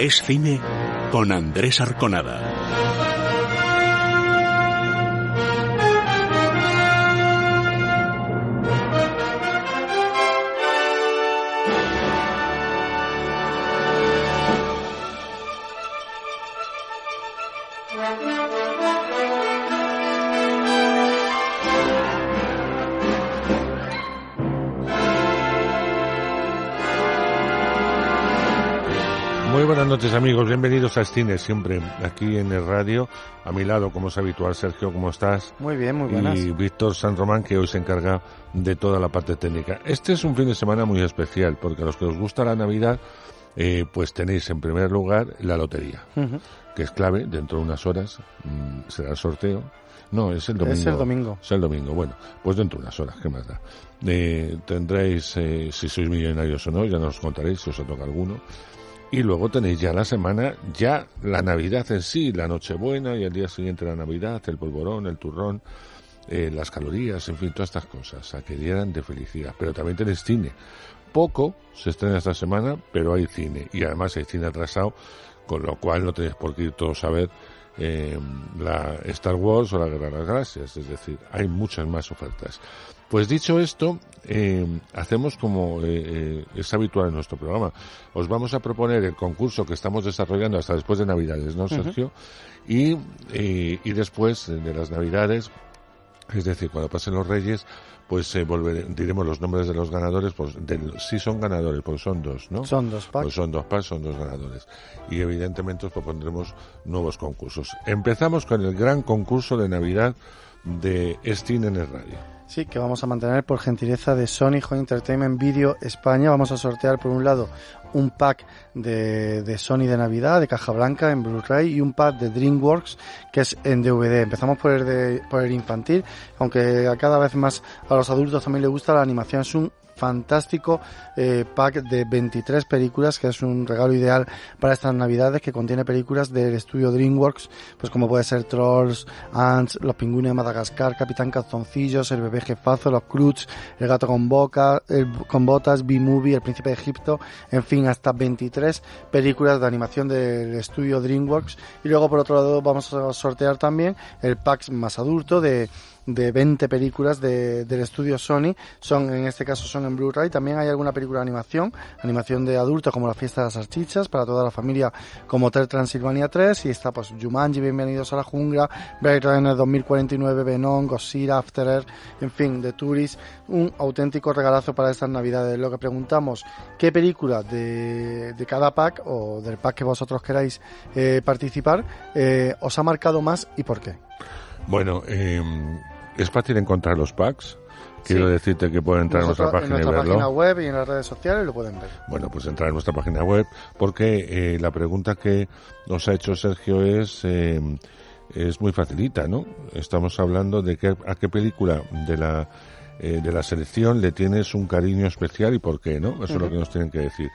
Es cine con Andrés Arconada. Noches amigos, bienvenidos a Cine, siempre aquí en el radio. A mi lado, como es habitual, Sergio, ¿cómo estás? Muy bien, muy buenas. Y Víctor San Román, que hoy se encarga de toda la parte técnica. Este es un fin de semana muy especial, porque a los que os gusta la Navidad, eh, pues tenéis en primer lugar la lotería, que es clave, dentro de unas horas mm, será el sorteo. No, es el domingo. Es el domingo. Es el domingo. Bueno, pues dentro de unas horas, ¿qué más da? Eh, tendréis, eh, si sois millonarios o no, ya nos contaréis si os toca alguno y luego tenéis ya la semana, ya la Navidad en sí, la Nochebuena y el día siguiente la Navidad, el polvorón, el turrón, eh, las calorías, en fin, todas estas cosas, a que dieran de felicidad. Pero también tenéis cine. Poco se estrena esta semana, pero hay cine. Y además hay cine atrasado, con lo cual no tenéis por qué ir todos a ver eh, la Star Wars o la Guerra de las Galaxias. Es decir, hay muchas más ofertas. Pues dicho esto, eh, hacemos como eh, eh, es habitual en nuestro programa. Os vamos a proponer el concurso que estamos desarrollando hasta después de Navidades, ¿no, Sergio? y, y después de las Navidades, es decir, cuando pasen los Reyes, pues eh, diremos los nombres de los ganadores, pues sí son ganadores, pues son dos, ¿no? Son dos packs. Pues son dos packs, son dos ganadores. Y evidentemente os propondremos nuevos concursos. Empezamos con el gran concurso de Navidad de Steam en el radio. Sí, que vamos a mantener por gentileza de Sony Home Entertainment Video España. Vamos a sortear por un lado un pack de, de Sony de Navidad, de caja blanca en Blu-ray y un pack de DreamWorks que es en DVD. Empezamos por el, de, por el infantil, aunque a cada vez más a los adultos también les gusta la animación. Es un fantástico eh, pack de 23 películas, que es un regalo ideal para estas navidades, que contiene películas del estudio DreamWorks, pues como puede ser Trolls, Ants, Los pingüinos de Madagascar, Capitán Calzoncillos, El bebé jefazo, Los Cruz, El gato con, boca, con botas, B-Movie, El príncipe de Egipto, en fin, hasta 23 películas de animación del estudio DreamWorks. Y luego, por otro lado, vamos a sortear también el pack más adulto de de 20 películas de, del estudio Sony. Son, en este caso, son en Blu-ray. También hay alguna película de animación, animación de adultos como La fiesta de las salchichas, para toda la familia como Hotel Transilvania 3. Y está, pues, Jumanji, Bienvenidos a la Jungla, Blade Runner 2049, Venom, Godzilla, After Earth, en fin, de Tourist. Un auténtico regalazo para estas navidades. Lo que preguntamos, ¿qué película de, de cada pack o del pack que vosotros queráis eh, participar eh, os ha marcado más y por qué? Bueno, eh, es fácil encontrar los packs. Quiero decirte que pueden entrar a nuestra página en nuestra página web y en las redes sociales lo pueden ver. Bueno, pues entrar en nuestra página web porque eh, la pregunta que nos ha hecho Sergio es eh, es muy facilita, ¿no? Estamos hablando de que, a qué película de la eh, de la selección le tienes un cariño especial y por qué, ¿no? Eso es lo que nos tienen que decir.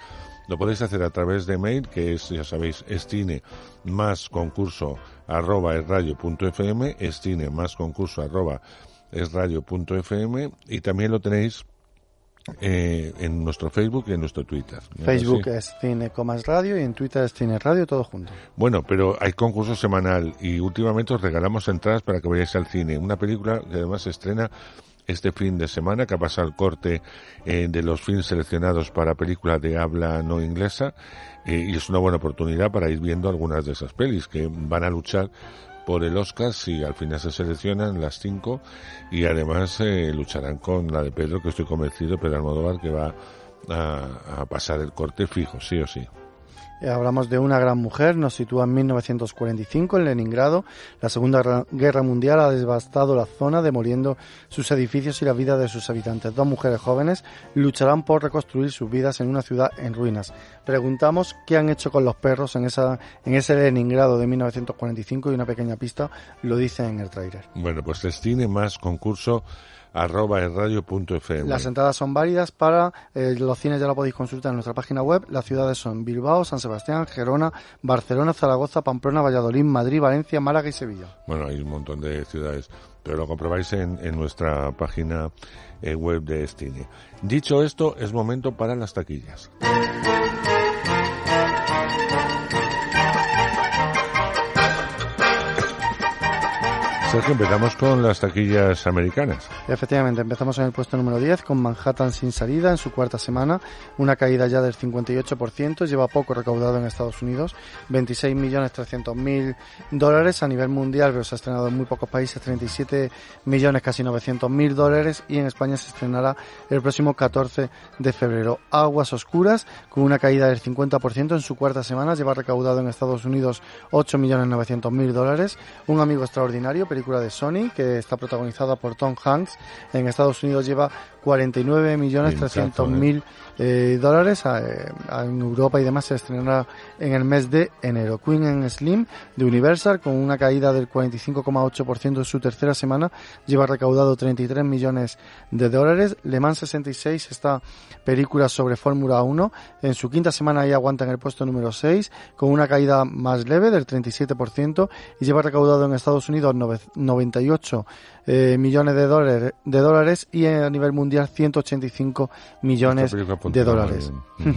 Lo podéis hacer a través de mail, que es, ya sabéis, estine más concurso arroba esradio.fm, estine más concurso arroba esradio.fm y también lo tenéis eh, en nuestro Facebook y en nuestro Twitter. Facebook es Cine Comas Radio y en Twitter es Cine Radio, todo junto. Bueno, pero hay concurso semanal y últimamente os regalamos entradas para que vayáis al cine. Una película que además se estrena este fin de semana, que ha pasado el corte eh, de los films seleccionados para películas de habla no inglesa, eh, y es una buena oportunidad para ir viendo algunas de esas pelis que van a luchar por el Oscar si al final se seleccionan las cinco y además eh, lucharán con la de Pedro que estoy convencido Pedro Almodóvar que va a pasar el corte fijo sí o sí hablamos de una gran mujer, nos sitúa en 1945 en Leningrado. La Segunda Guerra Mundial ha devastado la zona, demoliendo sus edificios y la vida de sus habitantes. Dos mujeres jóvenes lucharán por reconstruir sus vidas en una ciudad en ruinas. Preguntamos qué han hecho con los perros en, esa, en ese Leningrado de 1945 y una pequeña pista lo dice en el trailer. Bueno, pues destine más concurso arroba. Las entradas son válidas para eh, los cines, ya lo podéis consultar en nuestra página web. Las ciudades son Bilbao, San Sebastián, Gerona, Barcelona, Zaragoza, Pamplona, Valladolid, Madrid, Valencia, Málaga y Sevilla. Bueno, hay un montón de ciudades, pero lo comprobáis en, nuestra página eh, web de Estine. Dicho esto, es momento para las taquillas. Sergio, empezamos con las taquillas americanas. Efectivamente, empezamos en el puesto número 10 con Manhattan sin salida en su cuarta semana, una caída ya del 58%, lleva poco recaudado en Estados Unidos, 26 millones 300 mil dólares a nivel mundial, pero se ha estrenado en muy pocos países, 37 millones casi 900 mil dólares y en España se estrenará el próximo 14 de febrero. Aguas Oscuras, con una caída del 50% en su cuarta semana, lleva recaudado en Estados Unidos 8 millones 900 mil dólares. Un amigo extraordinario, película de Sony, que está protagonizada por Tom Hanks. En Estados Unidos lleva 49 millones 300 mil eh, dólares. Eh, en Europa y demás se estrenará en el mes de enero. Queen and Slim de Universal, con una caída del 45,8% en su tercera semana, lleva recaudado 33 millones de dólares. Le Mans 66, esta película sobre Fórmula 1, en su quinta semana ahí aguanta en el puesto número 6, con una caída más leve del 37% y lleva recaudado en Estados Unidos 98 eh, millones de dólares, de dólares y a nivel mundial 185 millones de dólares.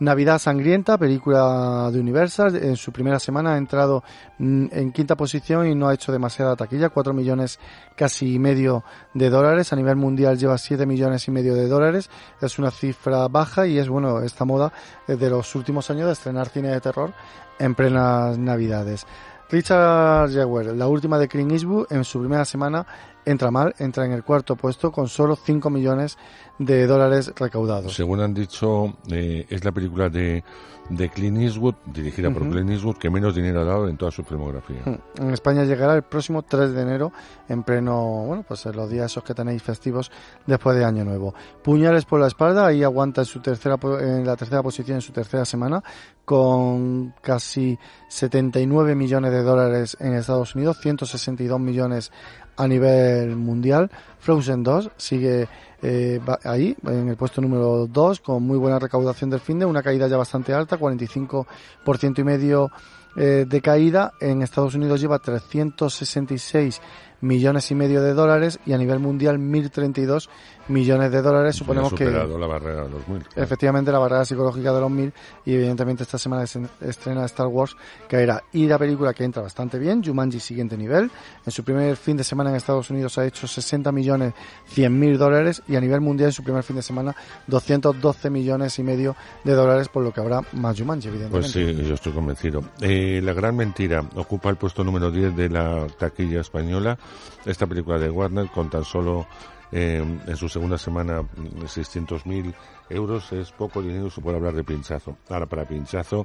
Navidad Sangrienta, película de Universal, en su primera semana ha entrado mm, en quinta posición y no ha hecho demasiada taquilla, 4 millones casi y medio de dólares, a nivel mundial lleva 7 millones y medio de dólares, es una cifra baja y es bueno esta moda de los últimos años de estrenar cine de terror en plenas navidades. Richard Jewell, la última de Clint Eastwood, en su primera semana entra mal, entra en el cuarto puesto con solo 5 millones de dólares recaudados. Según han dicho, eh, es la película de, de Clint Eastwood, dirigida por Clint Eastwood, que menos dinero ha dado en toda su filmografía. En España llegará el próximo 3 de enero, en pleno, bueno, pues en los días esos que tenéis festivos después de Año Nuevo. Puñales por la espalda, ahí aguanta en, su tercera, en la tercera posición en su tercera semana, con casi 79 millones de dólares en Estados Unidos, 162 millones a nivel mundial. Frozen 2 sigue eh, ahí, en el puesto número 2, con muy buena recaudación del fin de, una caída ya bastante alta, 45% y medio eh, de caída. En Estados Unidos lleva 366 millones y medio de dólares y a nivel mundial 1.032 millones de dólares. Suponemos que. la barrera de los mil. Efectivamente, la barrera psicológica de los mil. Y evidentemente, esta semana se estrena Star Wars, que era y la película que entra bastante bien. Jumanji, siguiente nivel. En su primer fin de semana en Estados Unidos ha hecho 60 millones 100 mil dólares. Y a nivel mundial, en su primer fin de semana, 212 millones y medio de dólares, por lo que habrá más Jumanji, evidentemente. Pues sí, yo estoy convencido. Eh, la gran mentira ocupa el puesto número 10 de la taquilla española. Esta película de Warner con tan solo eh, en su segunda semana 600.000 euros es poco dinero, se puede hablar de pinchazo. Ahora, para pinchazo,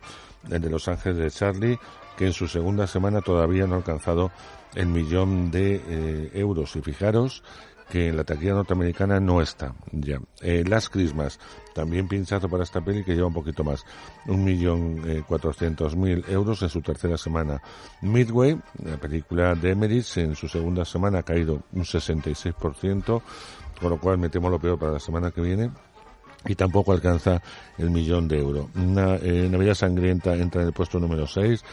el de Los Ángeles de Charlie, que en su segunda semana todavía no ha alcanzado el millón de eh, euros. Y fijaros que la taquilla norteamericana no está ya. Eh, Las Christmas, también pinchazo para esta peli que lleva un poquito más, un millón eh, cuatrocientos mil euros en su tercera semana. Midway, la película de Emmerich, en su segunda semana ha caído un 66%, con lo cual metemos lo peor para la semana que viene y tampoco alcanza el millón de euros. Una eh, Navidad Sangrienta entra en el puesto número 6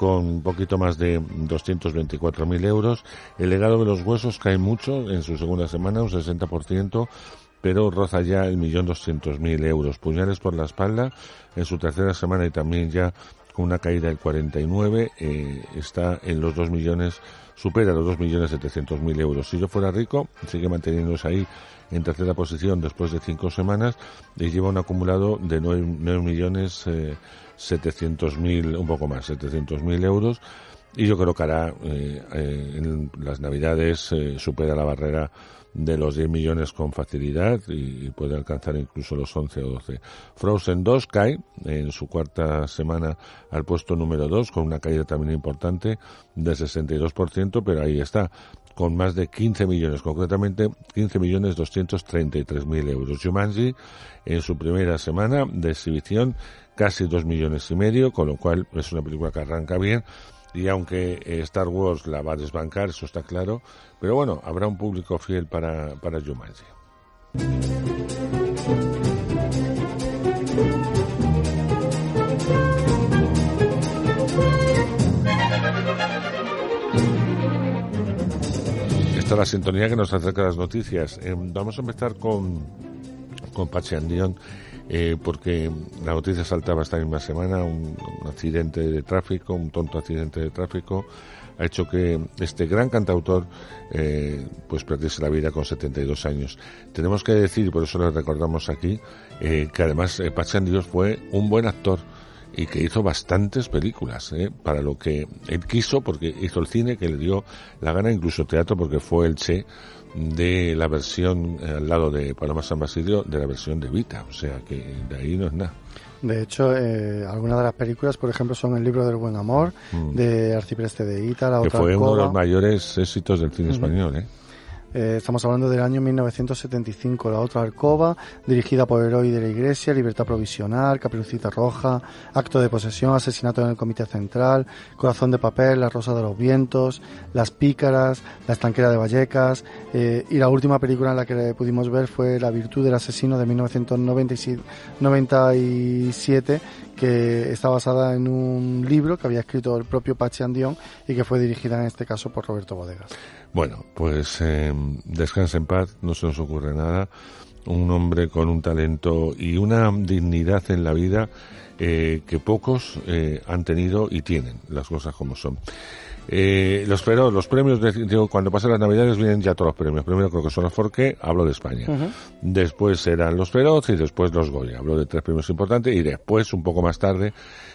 con un poquito más de 224.000 euros. El legado de los huesos cae mucho en su segunda semana, un 60%, pero roza ya el millón doscientos mil euros. Puñales por la espalda en su tercera semana y también ya con una caída del 49, eh, está en los 2 millones, supera los 2 millones setecientos mil euros. Si yo fuera rico, sigue manteniéndose ahí en tercera posición después de cinco semanas y lleva un acumulado de 9, millones eh, 700.000, un poco más, 700.000 euros. Y yo creo que hará eh, eh, en las Navidades eh, supera la barrera de los 10 millones con facilidad y, puede alcanzar incluso los 11 o 12. Frozen 2 cae en su cuarta semana al puesto número 2 con una caída también importante de 62%, pero ahí está con más de 15 millones, concretamente 15 millones 233 mil euros. Jumanji en su primera semana de exhibición casi dos millones y medio, con lo cual es una película que arranca bien. Y aunque eh, Star Wars la va a desbancar, eso está claro, pero bueno, habrá un público fiel para, para Jumanji. Es la sintonía que nos acerca las noticias. Eh, vamos a empezar con, con Pachi eh, porque la noticia saltaba esta misma semana, un, accidente de tráfico, un tonto accidente de tráfico, ha hecho que este gran cantautor eh, pues perdiese la vida con 72 años. Tenemos que decir, y por eso lo recordamos aquí, eh, que además eh, Pachan Dios fue un buen actor y que hizo bastantes películas eh, para lo que él quiso, porque hizo el cine que le dio la gana, incluso teatro, porque fue el Che de la versión eh, al lado de Paloma San Basilio de la versión de Vita, o sea que de ahí no es nada. De hecho, eh, algunas de las películas, por ejemplo, son El libro del buen amor, Mm. de Arcipreste de Ita, la que otra fue uno de los mayores éxitos del cine español, ¿eh? Eh, estamos hablando del año 1975. La otra Alcoba, dirigida por Heroi de la Iglesia, Libertad Provisional, Caperucita Roja, Acto de Posesión, Asesinato en el Comité Central, Corazón de Papel, La Rosa de los Vientos, Las Pícaras, La Estanquera de Vallecas, eh, y la última película en la que pudimos ver fue La Virtud del Asesino de 1997, 97, que está basada en un libro que había escrito el propio Pachi Andión y que fue dirigida en este caso por Roberto Bodegas. Bueno, pues eh, descansa en paz, no se nos ocurre nada. Un hombre con un talento y una dignidad en la vida eh, que pocos eh, han tenido y tienen, las cosas como son. Eh, los, pero los premios, de- digo, cuando pasan las navidades vienen ya todos los premios. Primero creo que son los Forqué, hablo de España. Después serán los Feroz y después los Goya. Hablo de tres premios importantes y después, un poco más tarde,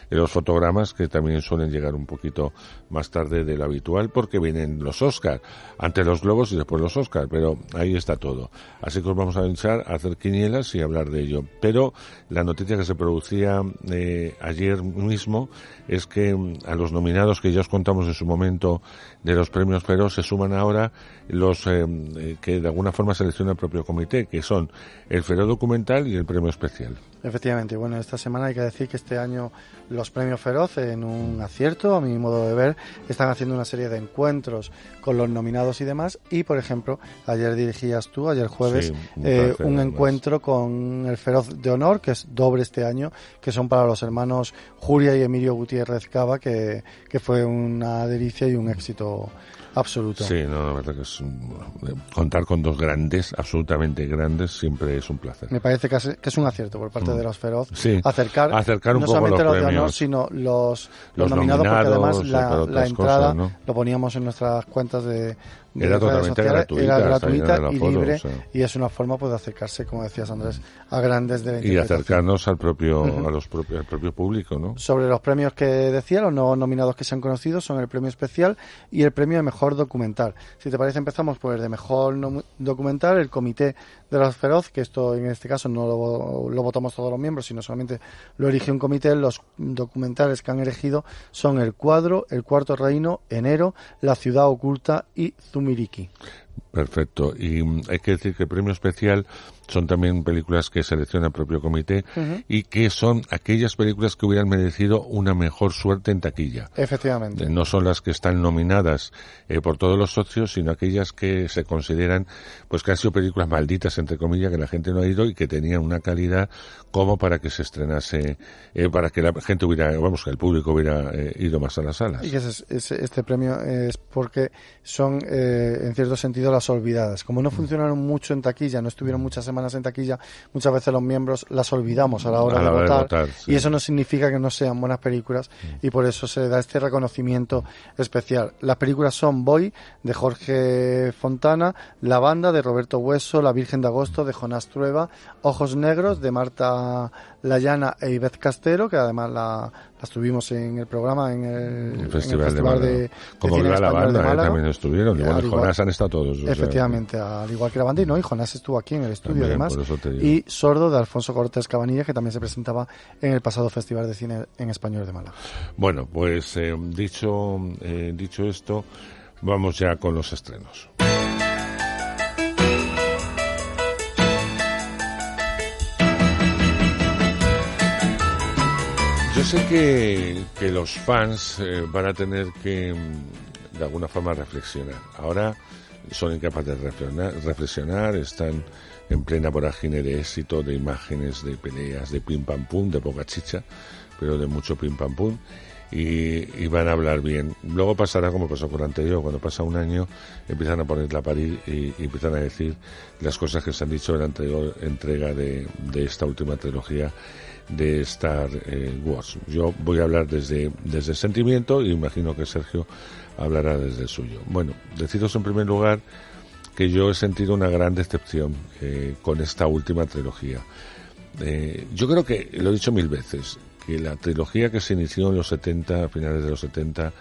los fotogramas que también suelen llegar un poquito más tarde de lo habitual porque vienen los Oscar, antes los Globos y después los Oscar, pero ahí está todo. Así que os vamos a echar a hacer quinielas y hablar de ello. Pero la noticia que se producía eh, ayer mismo es que mm, a los nominados que ya os contamos en su momento de los premios Feroz se suman ahora los eh, eh, que de alguna forma selecciona el propio comité, que son el Feroz documental y el premio especial. Efectivamente, bueno, esta semana hay que decir que este año los premios Feroz, en un acierto, a mi modo de ver, están haciendo una serie de encuentros con los nominados y demás. Y, por ejemplo, ayer dirigías tú, ayer jueves, Sí, un eh, un encuentro con el Feroz de Honor, que es doble este año, que son para los hermanos Julia y Emilio Gutiérrez Cava, que, que fue una delicia y un éxito Oh. Absoluto. Sí, no, la verdad que es un- contar con dos grandes, absolutamente grandes, siempre es un placer. Me parece que es, un acierto por parte Mm. de los Feroz Sí, acercar, acercar un no poco solamente los los, de honor, premios. sino los, Los nominados, porque además la, la entrada cosas, ¿no? lo poníamos en nuestras cuentas de, Era totalmente gratuita, era gratuita y aforo, libre o sea. y es una forma pues de acercarse, como decías Andrés, a grandes de la Y acercarnos al propio, a los propios, al propio público, ¿no? Sobre los premios que decía, los nuevos nominados que se han conocido son el premio especial y el premio de mejor documental. Si te parece, empezamos por el de mejor nom- documental, el comité de los feroz, que esto en este caso no lo, lo votamos todos los miembros, sino solamente lo elige un comité. Los documentales que han elegido son El Cuadro, El Cuarto Reino, Enero, La Ciudad Oculta y Zumiriki. Perfecto. Y mm, hay que decir que el premio especial son también películas que selecciona el propio comité y que son aquellas películas que hubieran merecido una mejor suerte en taquilla. Efectivamente. No son las que están nominadas eh, por todos los socios, sino aquellas que se consideran, pues que han sido películas malditas, entre comillas, que la gente no ha ido y que tenían una calidad como para que se estrenase, eh, para que la gente hubiera, vamos, que el público hubiera eh, ido más a las salas. Y ese- ese- este premio es porque son, eh, en cierto sentido, las olvidadas. Como no funcionaron mucho en taquilla, no estuvieron muchas semanas en taquilla, muchas veces los miembros las olvidamos a la hora, A la de, hora de votar, votar, sí. Y eso no significa que no sean buenas películas y por eso se da este reconocimiento especial. Las películas son Boy, de Jorge Fontana, La Banda, de Roberto Hueso, La Virgen de Agosto, de Jonás Trueba, Ojos Negros, de Marta Layana e Ivez Castelo, que además la, las tuvimos en el programa, en el, en El Festival, de, Festival Málaga. de, de Como Viva la de banda, eh, también estuvieron. Igual Jonás han estado todos. o sea, Efectivamente, al igual que la banda, y no, y Jonás estuvo aquí en el estudio También, además. Y Sordo de Alfonso Cortés Cabanilla, que también se presentaba en el pasado Festival de Cine en Español de Málaga. Bueno, pues eh, dicho, eh, dicho esto, vamos ya con los estrenos. Sé que, que los fans eh, van a tener que, mm, de alguna forma, reflexionar. Ahora son incapaces de reflexionar, reflexionar, están en plena vorágine de éxito, de imágenes, de peleas, de pim pam pum, de poca chicha, pero de mucho pim pam pum. Y, van a hablar bien. Luego pasará como pasó con el anterior, cuando pasa un año empiezan a poner la parir y, empiezan a decir las cosas que se han dicho en la anterior entrega de, esta última trilogía de Star eh, Wars. Yo voy a hablar desde, desde el sentimiento y imagino que Sergio hablará desde el suyo. Bueno, deciros en primer lugar que yo he sentido una gran decepción eh, con esta última trilogía. Eh, yo creo que, lo he dicho mil veces, que la trilogía que se inició en los 70, a finales de los 70,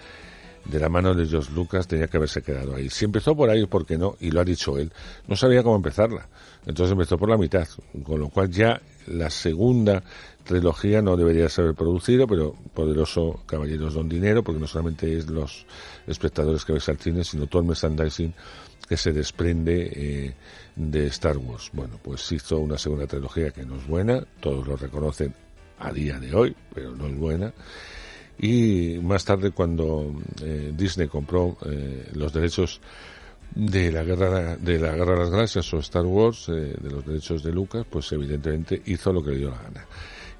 de la mano de George Lucas tenía que haberse quedado ahí. Si empezó por ahí, ¿por qué no? Y lo ha dicho él. No sabía cómo empezarla. Entonces empezó por la mitad, con lo cual ya la segunda trilogía no debería ser producido, pero Poderoso Caballeros Don Dinero, porque no solamente es los espectadores que ves al cine, sino todo el merchandising que se desprende eh, de Star Wars. Bueno, pues hizo una segunda trilogía que no es buena, todos lo reconocen a día de hoy, pero no es buena. Y más tarde, cuando eh, Disney compró eh, los derechos de la guerra de la guerra de las galaxias o Star Wars, de los derechos de Lucas, pues evidentemente hizo lo que le dio la gana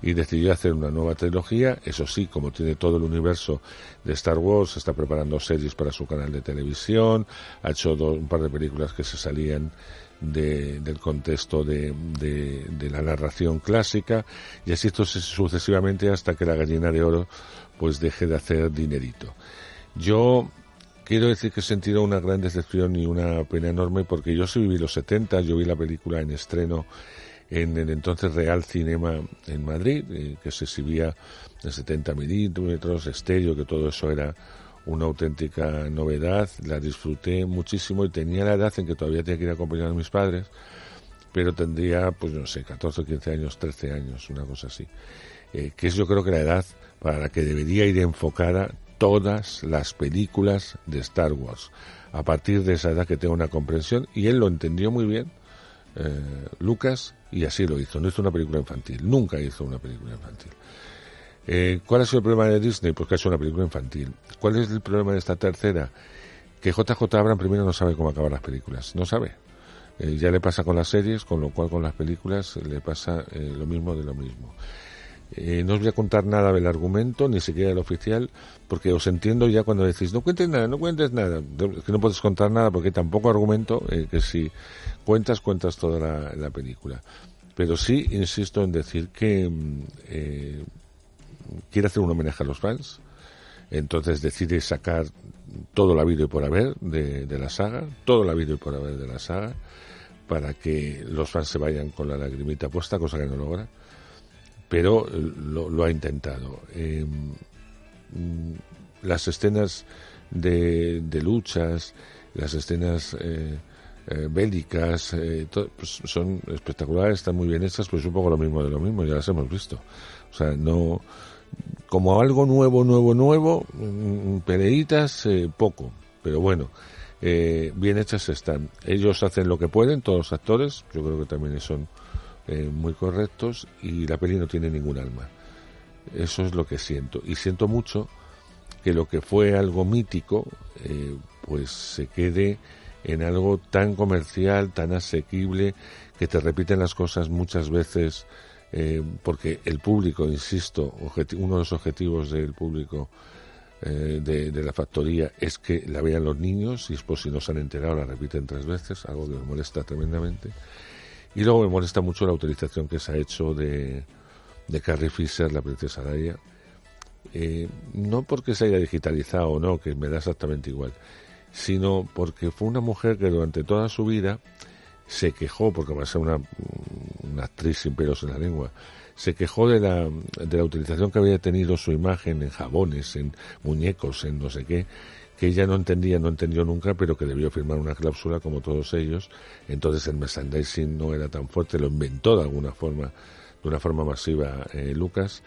y decidió hacer una nueva trilogía. Eso sí, como tiene todo el universo de Star Wars, está preparando series para su canal de televisión, ha hecho un par de películas que se salían del contexto de, de, la narración clásica y así esto sucesivamente hasta que la gallina de oro pues deje de hacer dinerito. Yo quiero decir que he sentido una gran decepción y una pena enorme porque yo sí viví los 70, yo vi la película en estreno en el entonces Real Cinema en Madrid, eh, que se exhibía en 70 milímetros, estéreo, que todo eso era una auténtica novedad. La disfruté muchísimo y tenía la edad en que todavía tenía que ir a acompañar a mis padres, pero tendría, pues no sé, 14, 15 años, 13 años, una cosa así. Eh, que es yo creo que la edad para la que debería ir enfocada todas las películas de Star Wars. A partir de esa edad que tengo una comprensión, y él lo entendió muy bien, eh, Lucas, y así lo hizo. No hizo una película infantil, nunca hizo una película infantil. Eh, ¿Cuál ha sido el problema de Disney? Pues que ha hecho una película infantil. ¿Cuál es el problema de esta tercera? Que JJ Abrams primero no sabe cómo acabar las películas, no sabe. Eh, ya le pasa con las series, con lo cual con las películas le pasa lo mismo de lo mismo. Eh, no os voy a contar nada del argumento, ni siquiera del oficial, porque os entiendo ya cuando decís, no cuentes nada, no cuentes nada, que no puedes contar nada porque tampoco argumento, eh, que si cuentas, cuentas toda la, película. Pero sí insisto en decir que mm, eh, quiere hacer un homenaje a los fans, entonces decide sacar todo la vida y por haber de, de la saga, todo la vida y por haber de la saga, para que los fans se vayan con la lagrimita puesta, cosa que no logra pero lo, ha intentado. Em, las escenas de, luchas, las escenas eh, eh, bélicas, eh, pues son espectaculares, están muy bien hechas, pues un poco lo mismo de lo mismo, ya las hemos visto. O sea, no como algo nuevo, nuevo, nuevo, mm, peleitas, poco, pero bueno, bien hechas están. Ellos hacen lo que pueden, todos los actores, yo creo que también son eh, muy correctos y la peli no tiene ningún alma. Eso es lo que siento. Y siento mucho que lo que fue algo mítico, eh, pues se quede en algo tan comercial, tan asequible, que te repiten las cosas muchas veces, eh, porque el público, insisto, uno de los objetivos del público de, de, la factoría es que la vean los niños y después si no se han enterado la repiten tres veces, algo que me molesta tremendamente. Y luego me molesta mucho la utilización que se ha hecho de, de Carrie Fisher, la princesa Leia. Eh, no porque se haya digitalizado o no, que me da exactamente igual, sino porque fue una mujer que durante toda su vida se quejó, porque va a ser una, una actriz sin pelos en la lengua, se quejó de la, de la utilización que había tenido su imagen en jabones, en muñecos, en no sé qué, que ella no entendía, no entendió nunca, pero que debió firmar una cláusula como todos ellos. Entonces el merchandising no era tan fuerte, lo inventó de alguna forma, de una forma masiva eh, Lucas,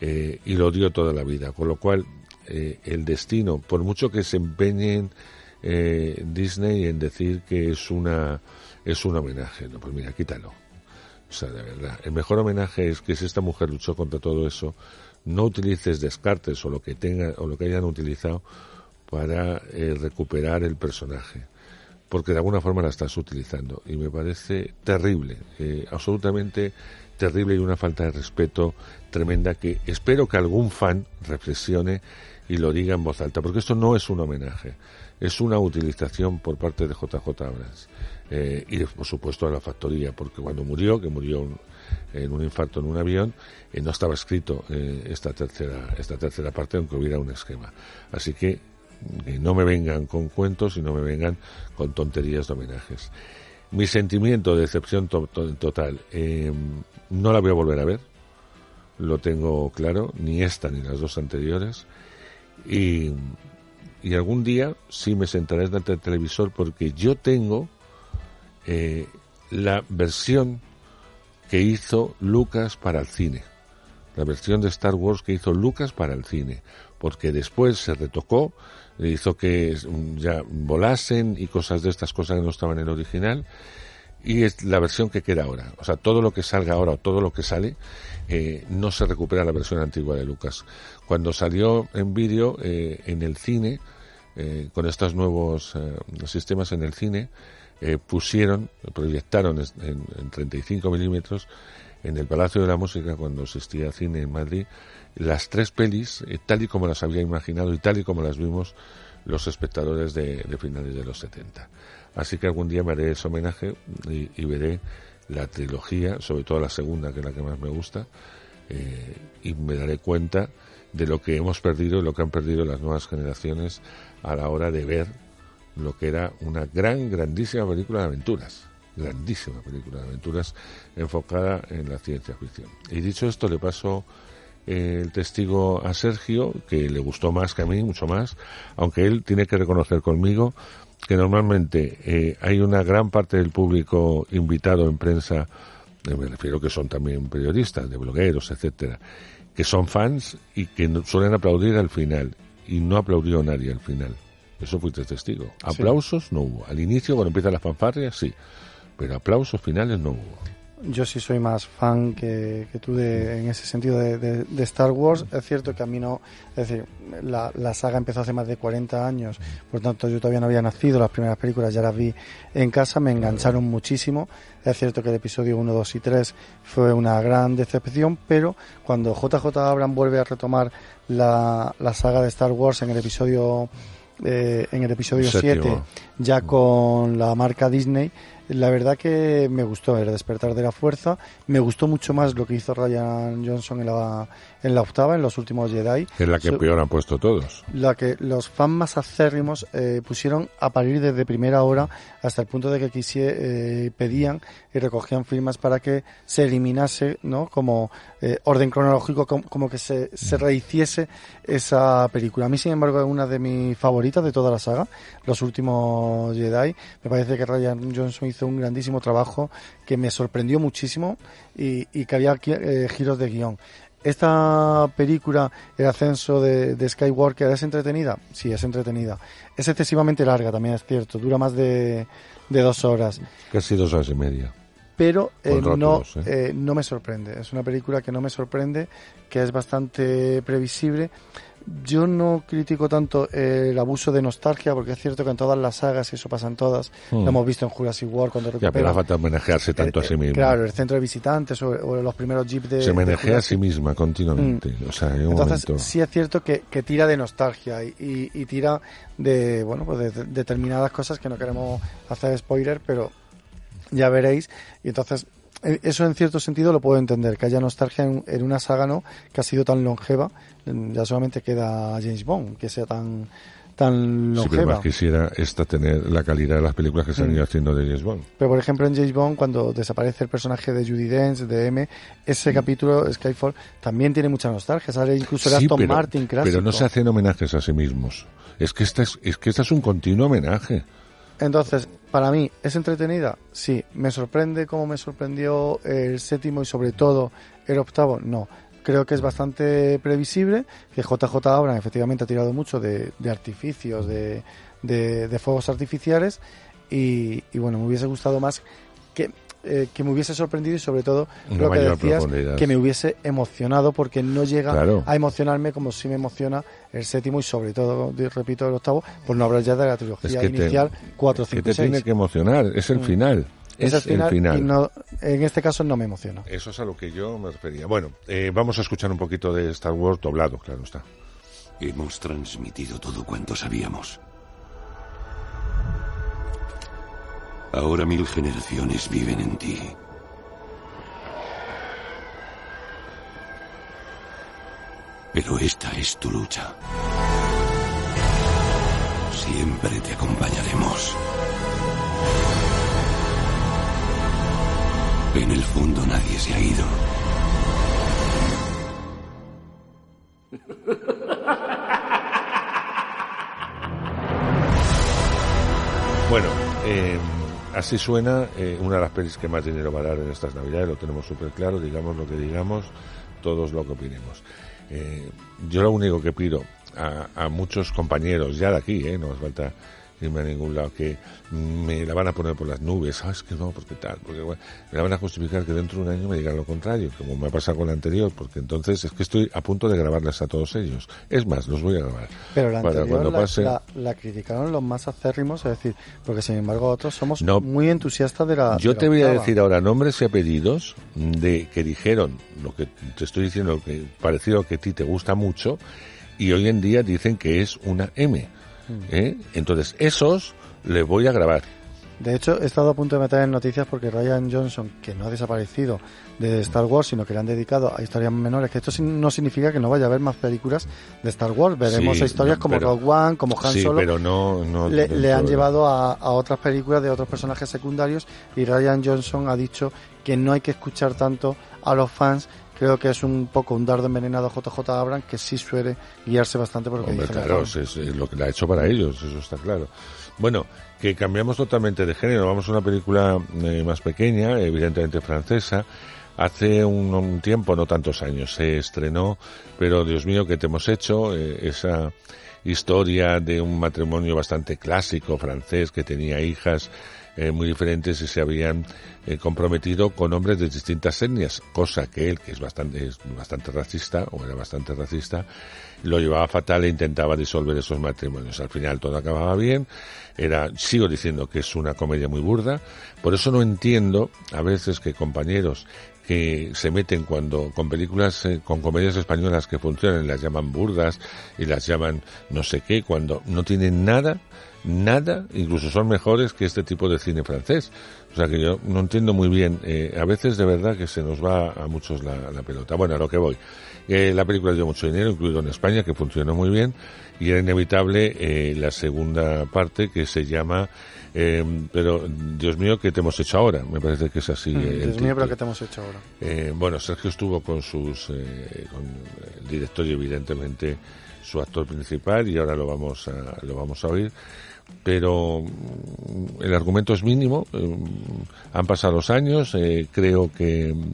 eh, y lo dio toda la vida. Con lo cual, eh, el destino, por mucho que se empeñen Disney en decir que es una es un homenaje, no, pues mira, quítalo. O sea, de verdad, el mejor homenaje es que si esta mujer luchó contra todo eso, no utilices descartes o lo que tenga o lo que hayan utilizado para eh, recuperar el personaje. porque de alguna forma la estás utilizando. Y me parece terrible, eh, absolutamente terrible y una falta de respeto tremenda que espero que algún fan reflexione y lo diga en voz alta, porque esto no es un homenaje, es una utilización por parte de JJ Abrams. Eh, y por supuesto a la factoría, porque cuando murió, que murió en un infarto en un avión, eh, no estaba escrito eh, esta tercera esta tercera parte, aunque hubiera un esquema. Así que, no me vengan con cuentos y no me vengan con tonterías de homenajes. Mi sentimiento de decepción total, no la voy a volver a ver, lo tengo claro, ni esta ni las dos anteriores, y, y algún día sí me sentaré delante del televisor porque yo tengo eh, la versión que hizo Lucas para el cine, la versión de Star Wars que hizo Lucas para el cine, porque después se retocó, hizo que ya volasen y cosas de estas cosas que no estaban en el original, y es la versión que queda ahora. O sea, todo lo que salga ahora o todo lo que sale eh, no se recupera la versión antigua de Lucas. Cuando salió en vídeo eh, en el cine, con estos nuevos sistemas en el cine, eh, pusieron, proyectaron en, en 35 milímetros en el Palacio de la Música, cuando existía cine en Madrid, las tres pelis, eh, tal y como las había imaginado y tal y como las vimos los espectadores de, finales de los 70. Así que algún día me haré ese homenaje y, veré la trilogía, sobre todo la segunda, que es la que más me gusta, eh, y me daré cuenta de lo que hemos perdido y lo que han perdido las nuevas generaciones a la hora de ver lo que era una gran, grandísima película de aventuras, grandísima película de aventuras enfocada en la ciencia ficción. Y dicho esto, le paso eh, el testigo a Sergio, que le gustó más que a mí, mucho más, aunque él tiene que reconocer conmigo que normalmente eh, hay una gran parte del público invitado en prensa, eh, me refiero que son también periodistas, de blogueros, etcétera, que son fans y que suelen aplaudir al final, y no aplaudió nadie al final. Eso fuiste testigo. Aplausos no hubo. Al inicio, cuando empiezan las fanfarrias, sí. Pero aplausos finales no hubo. Yo sí soy más fan que, que tú de, en ese sentido de, de, Star Wars. Es cierto que a mí no. Es decir, la, la, saga empezó hace más de 40 años. Por tanto, yo todavía no había nacido. Las primeras películas ya las vi en casa. Me engancharon muchísimo. Es cierto que el episodio 1, 2 y 3 fue una gran decepción. Pero cuando JJ Abrams vuelve a retomar la, la saga de Star Wars en el episodio eh, en el episodio 7, ya con la marca Disney, la verdad que me gustó el despertar de la fuerza. Me gustó mucho más lo que hizo Ryan Johnson en la, en la octava, en los últimos Jedi. Es la que peor han puesto todos. La que los fans más acérrimos eh, pusieron a parir desde primera hora hasta el punto de que quisie, eh, pedían y recogían firmas para que se eliminase, ¿no? Como eh, orden cronológico, como, que se, se mm. rehiciese esa película. A mí, sin embargo, es una de mis favoritas de toda la saga, los últimos Jedi. Me parece que Ryan Johnson hizo hizo un grandísimo trabajo que me sorprendió muchísimo y, que había eh, giros de guion. ¿Esta película, El ascenso de, Skywalker, es entretenida? Sí, es entretenida. Es excesivamente larga, también es cierto. Dura más de, dos horas. Casi dos horas y media. Pero eh, no, eh, no me sorprende. Es una película que no me sorprende, que es bastante previsible yo no critico tanto el abuso de nostalgia, porque es cierto que en todas las sagas, y eso pasa en todas, hmm. lo hemos visto en Jurassic World cuando recupera... Ya, pero falta homenajearse tanto a sí mismo. Claro, el centro de visitantes o, los primeros jeeps de... Se homenajea a sí misma continuamente. Hmm. O sea, en un Entonces, sí es cierto que, que tira de nostalgia y, y, tira de, bueno, pues de, determinadas cosas que no queremos hacer spoiler, pero ya veréis. Y entonces eso en cierto sentido lo puedo entender, que haya nostalgia en, una saga no que ha sido tan longeva, ya solamente queda James Bond, que sea tan tan longeva. Sí, pero más quisiera esta tener la calidad de las películas que se han mm. ido haciendo de James Bond. Pero por ejemplo en James Bond cuando desaparece el personaje de Judy Dench, de M, ese mm. capítulo Skyfall también tiene mucha nostalgia, sale incluso de Aston Martin clásico. Pero no se hacen homenajes a sí mismos. Es que esta es, es que esta es un continuo homenaje. Entonces, para mí, ¿es entretenida? Sí. ¿Me sorprende como me sorprendió el séptimo y sobre todo el octavo? No. Creo que es bastante previsible, que JJ Abrams efectivamente ha tirado mucho de, artificios, de, de, fuegos artificiales y, bueno, me hubiese gustado más eh, que me hubiese sorprendido y sobre todo Una lo que decías, que me hubiese emocionado porque no llega Claro. a emocionarme como si me emociona el séptimo y sobre todo, repito, el octavo, por no hablar ya de la trilogía Es que te- inicial 4, que 5 te y 6. tiene que emocionar, es el Mm. final. Es, Es el final, el final. y no, en este caso no me emociona. Eso es a lo que yo me refería. Bueno, eh, vamos a escuchar un poquito de Star Wars doblado, claro está. Hemos transmitido todo cuanto sabíamos. Ahora mil generaciones viven en ti. Pero esta es tu lucha. Siempre te acompañaremos. En el fondo nadie se ha ido. Bueno, eh, así suena eh, una de las pelis que más dinero va a dar en estas navidades, lo tenemos súper claro, digamos lo que digamos, todos lo que opinemos. Eh, yo lo único que pido a, a muchos compañeros, ya de aquí, eh, no hace falta irme a ningún lado, que me la van a poner por las nubes, ah, es que no, porque tal, porque bueno, me la van a justificar que dentro de un año me digan lo contrario, como me ha pasado con la anterior, porque entonces es que estoy a punto de grabarles a todos ellos. Es más, los voy a grabar. Pero la anterior cuando la, pase... la- la criticaron los más acérrimos, es decir, porque sin embargo otros somos No. muy entusiastas de la Yo de la te voy a decir ahora nombres y apellidos de que dijeron lo que te estoy diciendo, que parecido que a ti te gusta mucho, y hoy en día dicen que es una M. Mm. ¿eh? Entonces, esos les voy a grabar. De hecho, he estado a punto de meter en noticias porque Ryan Johnson, que no ha desaparecido de Star Wars, sino que le han dedicado a historias menores, que esto no significa que no vaya a haber más películas de Star Wars. Veremos Sí, historias como pero- Rogue One, como Han sí, Solo. pero no... no le, han llevado a, a otras películas de otros personajes secundarios y Ryan Johnson ha dicho que no hay que escuchar tanto a los fans. Creo que es un poco un dardo envenenado a JJ Abrams que sí suele guiarse bastante por lo que Hombre, dice la claro, es, es lo que le ha hecho para ellos, eso está claro. Bueno, que cambiamos totalmente de género, vamos a una película eh, más pequeña, evidentemente francesa. Hace un, un tiempo, no tantos años, se estrenó, pero Dios mío, ¿qué te hemos hecho? Eh, esa historia de un matrimonio bastante clásico francés que tenía hijas eh, muy diferentes y se habían eh, comprometido con hombres de distintas etnias, cosa que él, que es bastante, es bastante racista, o era bastante racista, lo llevaba fatal e intentaba disolver esos matrimonios. Al final todo acababa bien, era, sigo diciendo que es una comedia muy burda, por eso no entiendo a veces que compañeros que se meten cuando con películas eh, con comedias españolas que funcionan las llaman burdas y las llaman no sé qué cuando no tienen nada nada incluso son mejores que este tipo de cine francés o sea que yo no entiendo muy bien eh, a veces de verdad que se nos va a muchos la, la pelota bueno a lo que voy Eh, la película dio mucho dinero incluido en España que funcionó muy bien y era inevitable eh, la segunda parte que se llama eh, pero Dios mío ¿qué te hemos hecho ahora? me parece que es así Mm, eh, el Dios mío, pero ¿qué te hemos hecho ahora? Bueno, Sergio estuvo con sus, con el director y evidentemente su actor principal y ahora lo vamos a, lo vamos a oír. Pero mm, el argumento es mínimo, eh, han pasado los años, eh, creo que mm,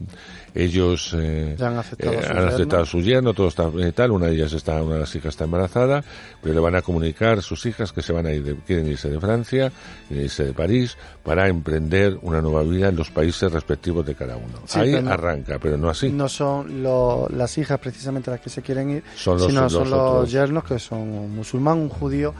ellos eh, han aceptado eh, han aceptado a su yerno, todo está tal, una de ellas está, una de las hijas está embarazada, pero le van a comunicar a sus hijas que se van a ir, de- quieren irse de Francia, quieren irse de París, para emprender una nueva vida en los países respectivos de cada uno. Sí, Ahí pero arranca, pero no así. No son lo- las hijas precisamente las que se quieren ir, Son los- sino los son los otros. yernos que son un musulmán, un judío,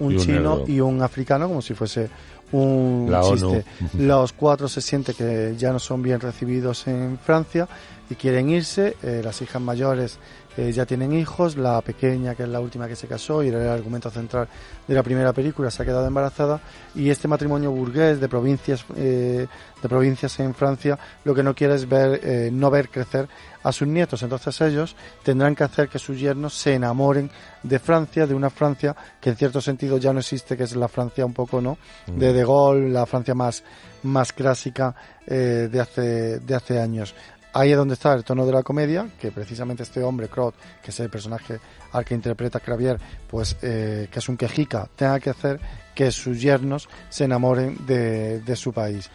un Y un chino negro. y un africano, como si fuese un La chiste. ONU. Los cuatro se sienten que ya no son bien recibidos en Francia y quieren irse. Eh, las hijas mayores eh, ya tienen hijos, la pequeña, que es la última que se casó y era el argumento central de la primera película, se ha quedado embarazada y este matrimonio burgués de provincias eh, de provincias en Francia lo que no quiere es ver eh, no ver crecer a sus nietos, entonces ellos tendrán que hacer que sus yernos se enamoren de Francia, de una Francia que en cierto sentido ya no existe, que es la Francia un poco, ¿no? De De Gaulle, la Francia más, más clásica eh, de, hace, de hace años. Ahí es donde está el tono de la comedia, que precisamente este hombre, Crot, que es el personaje al que interpreta Cravier, pues eh, que es un quejica, tenga que hacer que sus yernos se enamoren de, de su país.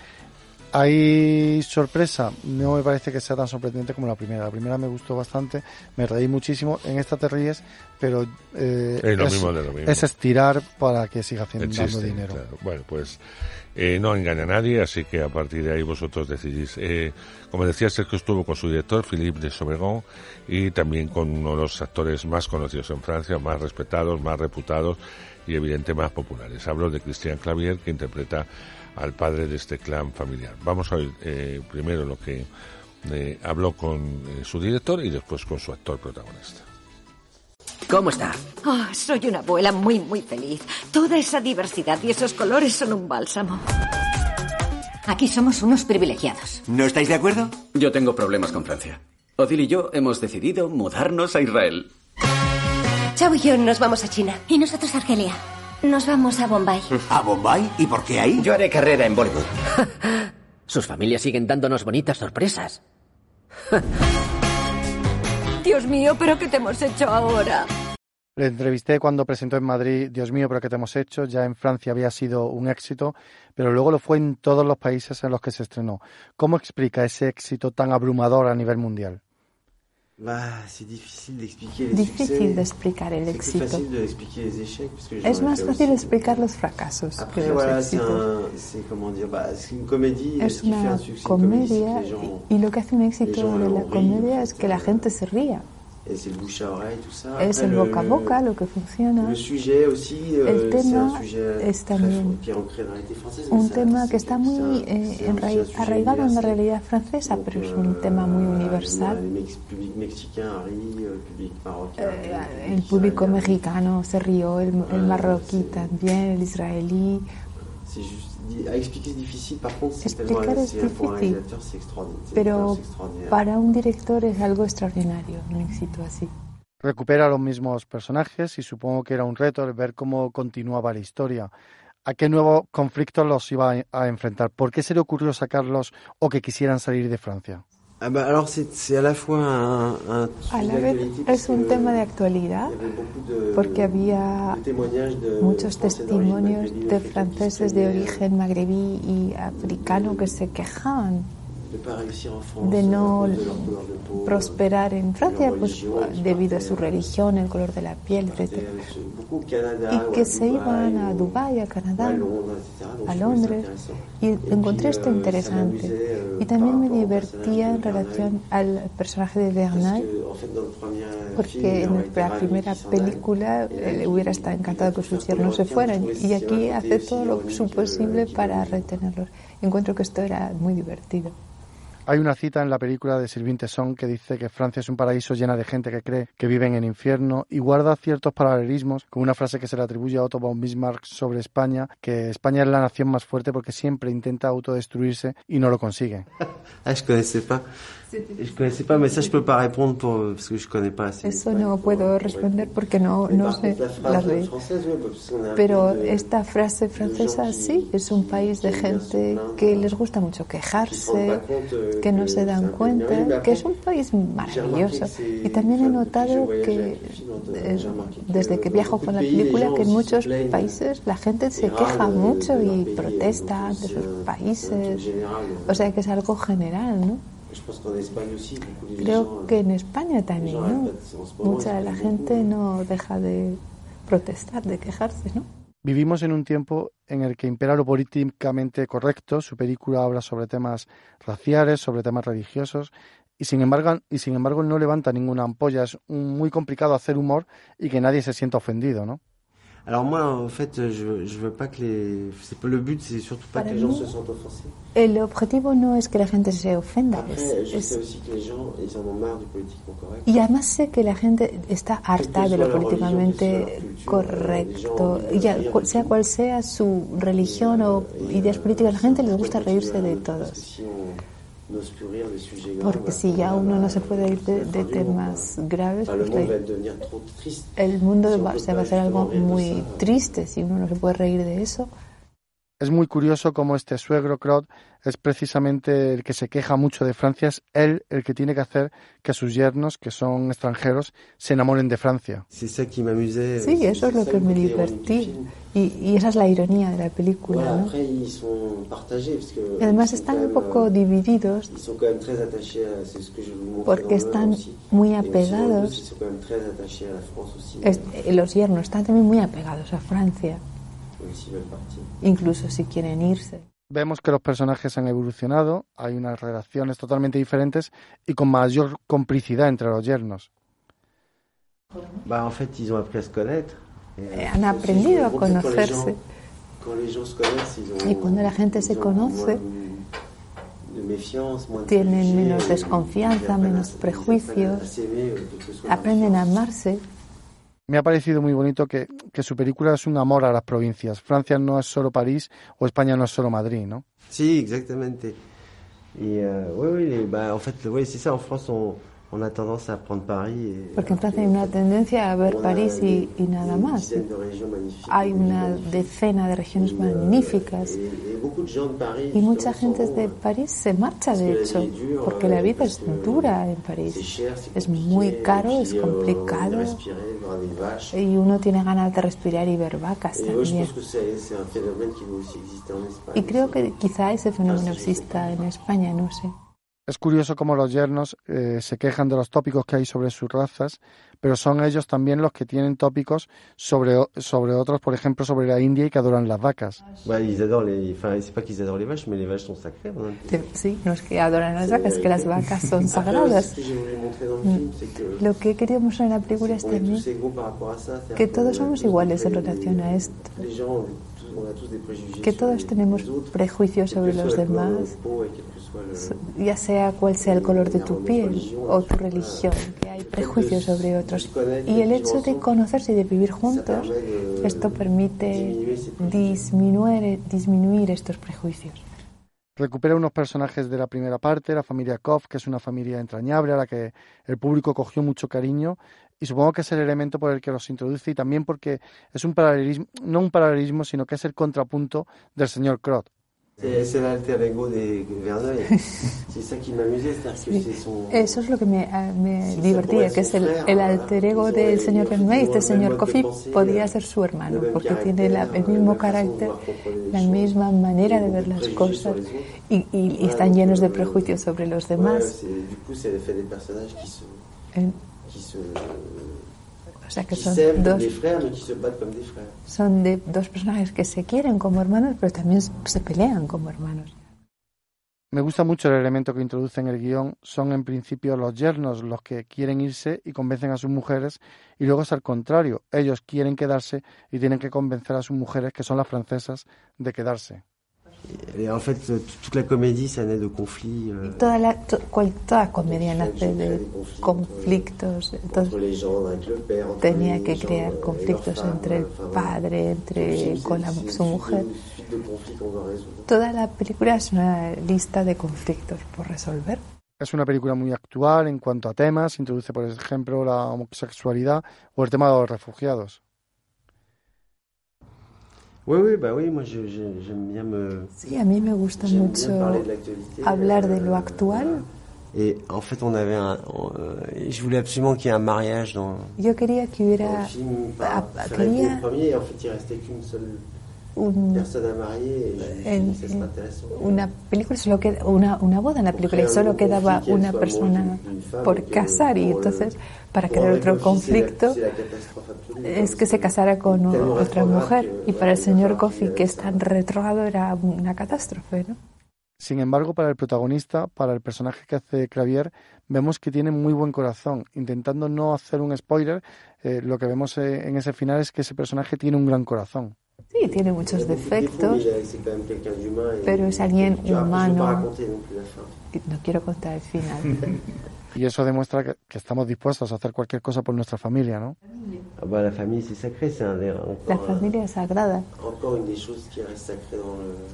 ¿Hay sorpresa? No me parece que sea tan sorprendente como la primera. La primera me gustó bastante, me reí muchísimo. En esta te ríes, pero eh, Es lo es, mismo de lo mismo. es estirar para que siga haciendo dando dinero. claro. Bueno, pues eh, no engaña a nadie, así que a partir de ahí vosotros decidís. Eh, como decía, Sergio estuvo con su director, Philippe de Sobregón, y también con uno de los actores más conocidos en Francia, más respetados, más reputados y evidente más populares. Hablo de Christian Clavier, que interpreta al padre de este clan familiar. Vamos a oír eh, primero lo que eh, habló con eh, su director y después con su actor protagonista. ¿Cómo está? Oh, soy una abuela muy, muy feliz. Toda esa diversidad y esos colores son un bálsamo. Aquí somos unos privilegiados. ¿No estáis de acuerdo? Yo tengo problemas con Francia. Odile y yo hemos decidido mudarnos a Israel. Chao y yo nos vamos a China. Y nosotros a Argelia. Nos vamos a Bombay. ¿A Bombay? ¿Y por qué ahí? Yo haré carrera en Bollywood. Sus familias siguen dándonos bonitas sorpresas. Dios mío, ¿pero qué te hemos hecho ahora? Le entrevisté cuando presentó en Madrid, Dios mío, pero ¿qué te hemos hecho? Ya en Francia había sido un éxito, pero luego lo fue en todos los países en los que se estrenó. ¿Cómo explica ese éxito tan abrumador a nivel mundial? Difícil de explicar el éxito. Es más fácil explicar los fracasos que los éxitos. Es una comedia y lo que hace un éxito de la comedia es que la gente se ría. Es el boca a boca lo que funciona. El tema es también un tema que está muy eh, arraigado en la realidad francesa, pero es un tema muy universal. Eh, El público mexicano se rió, el, el marroquí también, el israelí. Explicar es difícil, pero para un director es algo extraordinario, un éxito así. Recupera los mismos personajes y supongo que era un reto el ver cómo continuaba la historia. ¿A qué nuevos conflictos los iba a enfrentar? ¿Por qué se le ocurrió sacarlos o que quisieran salir de Francia? A la vez es un tema de actualidad porque había muchos testimonios de franceses de origen magrebí y africano que se quejaban de no prosperar en Francia pues, debido a su religión, el color de la piel, etc. Y que se iban a Dubái, a Canadá, a Londres. Y encontré esto interesante. Y también me divertía en relación al personaje de Bernal, porque en la primera película él hubiera estado encantado que sus yernos se fueran. Y aquí hace todo lo su posible para retenerlos. Encuentro que esto era muy divertido. Hay una cita en la película de Sylvain Tesson que dice que Francia es un paraíso llena de gente que cree que viven en infierno y guarda ciertos paralelismos con una frase que se le atribuye a Otto von Bismarck sobre España, que España es la nación más fuerte porque siempre intenta autodestruirse y no lo consigue. Je connaissais pas. Je connaissais pas, mais ça je peux pas répondre pour, parce que je connais pas assez. Eso no puedo responder porque no, no sé las leyes. Pero esta frase francesa sí, es un país de gente que les gusta mucho quejarse, que no se dan cuenta, que es un país maravilloso. Y también he notado que eh, desde que viajo con la película que en muchos países la gente se queja mucho y protesta ante sus países. O sea que es algo general, ¿no? Creo que en España también, ¿no? Mucha de la gente no deja de protestar, de quejarse, ¿no? Vivimos en un tiempo en el que impera lo políticamente correcto. Su película habla sobre temas raciales, sobre temas religiosos, y sin embargo, y sin embargo no levanta ninguna ampolla. Es un- muy complicado hacer humor y que nadie se sienta ofendido, ¿no? Alors moi, en fait, je, je veux pas que les... C'est pas le but, c'est surtout pas Para que les gens mí- se sentent offensés. El objetivo no es que la gente se ofenda, es- Après, je es- sais aussi que les gens, ils en ont marre du politiquement correct. y además sé que la gente está harta de lo políticamente cultura, correcto, gens ya, sea cual sea su religión o ideas políticas, la gente les gusta reírse de todos. Porque si ya uno no se puede ir de, de temas graves, pues el mundo va- se va a hacer algo muy triste si uno no se puede reír de eso. Es muy curioso cómo este suegro Claude es precisamente el que se queja mucho de Francia, es él el que tiene que hacer que sus yernos, que son extranjeros, se enamoren de Francia. Sí, eso es lo que me divertí. Y, y esa es la ironía de la película. ¿no? Y además están un poco divididos porque están muy apegados. Los yernos están también muy apegados a Francia, incluso si quieren irse. Vemos que los personajes han evolucionado, hay unas relaciones totalmente diferentes y con mayor complicidad entre los yernos. Eh, Han aprendido a conocerse. Y cuando la gente se conoce, tienen menos desconfianza, menos prejuicios, aprenden a amarse. Me ha parecido muy bonito que, que su película es un amor a las provincias. Francia no es solo París o España no es solo Madrid, ¿no? Si, exactamente. Et euh, oui, oui, en fait. En on, on a tendance à prendre Paris. Et, Porque en Francia hay una tendencia a ver París y, y nada más. Hay una decena de regiones magníficas de Paris. y mucha gente de París se marcha, de hecho, porque euh, la vida es dura en París. Es muy caro, puis, es euh, complicado y uno tiene ganas de respirar y ver vacas también. Y creo que quizá ese fenómeno exista en España, no sé. Es curioso cómo los yernos eh, se quejan de los tópicos que hay sobre sus razas, pero son ellos también los que tienen tópicos sobre, sobre otros, por ejemplo, sobre la India y que adoran las vacas. Sí, no es que adoran las vacas, es que las vacas son sagradas. Lo que he querido mostrar en la película es también que todos somos iguales en relación a esto, que todos tenemos prejuicios sobre los demás, ya sea cual sea el color de tu piel o tu religión, que hay prejuicios sobre otros. Y el hecho de conocerse y de vivir juntos, esto permite disminuir, disminuir estos prejuicios. Recupera unos personajes de la primera parte, la familia Koff, que es una familia entrañable a la que el público cogió mucho cariño, y supongo que es el elemento por el que los introduce y también porque es un paralelismo, no un paralelismo, sino que es el contrapunto del señor Crot. C'est l'alter ego des Verneuil. c'est ça qui m'amusait, c'est-à-dire que c'est son. Eso es lo que me, ah, me divertía, que es el, el alter ego del señor Benoit. Este señor Coffey podría ser su hermano, porque tiene la- el mismo carácter, la misma manera de ver las cosas y, y- y están llenos de prejuicios sobre los Ouais, demás. c'est- du coup, c'est l'effet des personnages qui se. Eh, qui se. O sea que son dos, son de dos personajes que se quieren como hermanos, pero también se pelean como hermanos. Me gusta mucho el elemento que introduce en el guion. Son en principio los yernos los que quieren irse y convencen a sus mujeres, y luego es al contrario. Ellos quieren quedarse y tienen que convencer a sus mujeres, que son las francesas, de quedarse. Et en fait, euh, toute la comédie, ça naît de conflits. euh, Toda, la, to- cual- toda comedia nace de conflictos. Entonces, tenía que crear euh, conflictos entre el padre, entre con la- su mujer. Toda la película es una lista de conflictos por resolver. Es una película muy actual en cuanto a temas. Introduce, por ejemplo, la homosexualidad o el tema de los refugiados. Oui, oui, bah oui, moi j'aime bien me. Sí, a mí me gusta mucho de hablar de euh, lo actual. Et en fait, on avait un. on, euh, je voulais absolument qu'il y ait un mariage dans, Yo quería que dans le hubiera film. Enfin, ça quería- le premier, et en fait, il restait qu'une seule un- en- una película solo queda una, una boda en la película y solo quedaba una persona por casar y entonces para crear otro conflicto es que se casara con otra mujer y para el señor Coffey que es tan retrógrado era una catástrofe, ¿no? Sin embargo, para el protagonista, para el personaje que hace Clavier, vemos que tiene muy buen corazón. Intentando no hacer un spoiler, eh, lo que vemos eh, en ese final es que ese personaje tiene un gran corazón. Sí, tiene muchos defectos, pero es alguien humano. no quiero contar el final. Y eso demuestra que, que estamos dispuestos a hacer cualquier cosa por nuestra familia, ¿no? La familia es sagrada.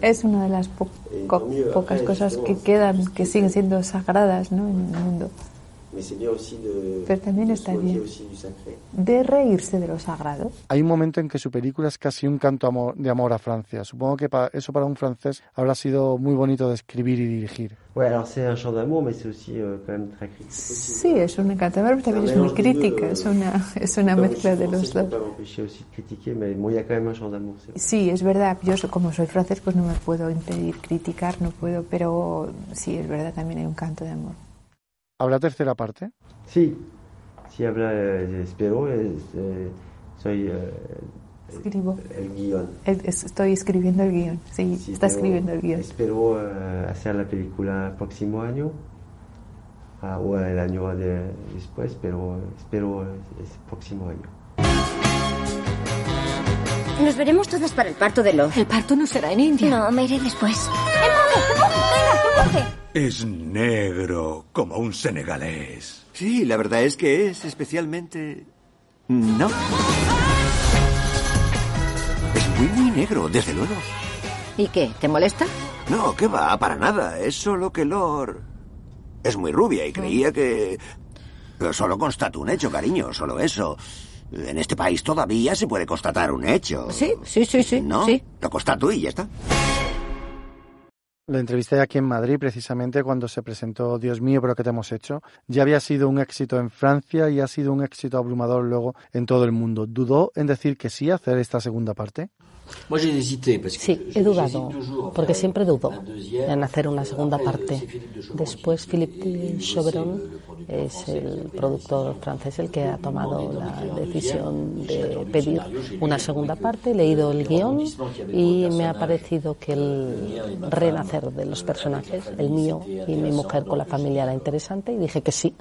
Es una de las po- co- pocas cosas que quedan, que siguen siendo sagradas ¿no? en el mundo. Pero también está bien de reírse de lo sagrado. Hay un momento en que su película es casi un canto amor- de amor a Francia. Supongo que eso para un francés habrá sido muy bonito de escribir y dirigir. Un euh. Sí, es un encantador, pero también es muy crítica. Es una, es una mezcla de los dos. de. Sí, es verdad. Yo como soy francés, pues no me puedo impedir criticar, no puedo, pero sí, es verdad, también hay un canto de amor. ¿Habrá tercera parte? Si, si habla, eh, espero, eh, soy eh, Escribo. el guion. Es- es- Estoy escribiendo el guion. Sí, Sí, está pero escribiendo el guion. Espero eh, hacer la película el próximo año ah, o el año de- después, pero espero el próximo año. Nos veremos todas para el parto de Love. El parto no será en India. No, me iré después. Es negro, como un senegalés. Sí, la verdad es que es especialmente... No. Es muy, muy negro, desde luego. ¿Y qué? ¿Te molesta? No, que va, para nada. Es solo que Lor... Es muy rubia y creía que... Pero solo constato un hecho, cariño, solo eso. En este país todavía se puede constatar un hecho. Sí, sí, sí, sí. ¿No? Sí. Lo constato y ya está. La entrevisté aquí en Madrid precisamente cuando se presentó Dios mío, pero ¿qué te hemos hecho? Ya había sido un éxito en Francia y ha sido un éxito abrumador luego en todo el mundo. ¿Dudó en decir que sí a hacer esta segunda parte? Sí, he dudado, porque siempre dudo en hacer una segunda parte. Después, Philippe Chauveron es el productor francés el que ha tomado la decisión de pedir una segunda parte. He leído el guion y me ha parecido que el renacer de los personajes, el mío y mi mujer con la familia, era interesante y dije que sí.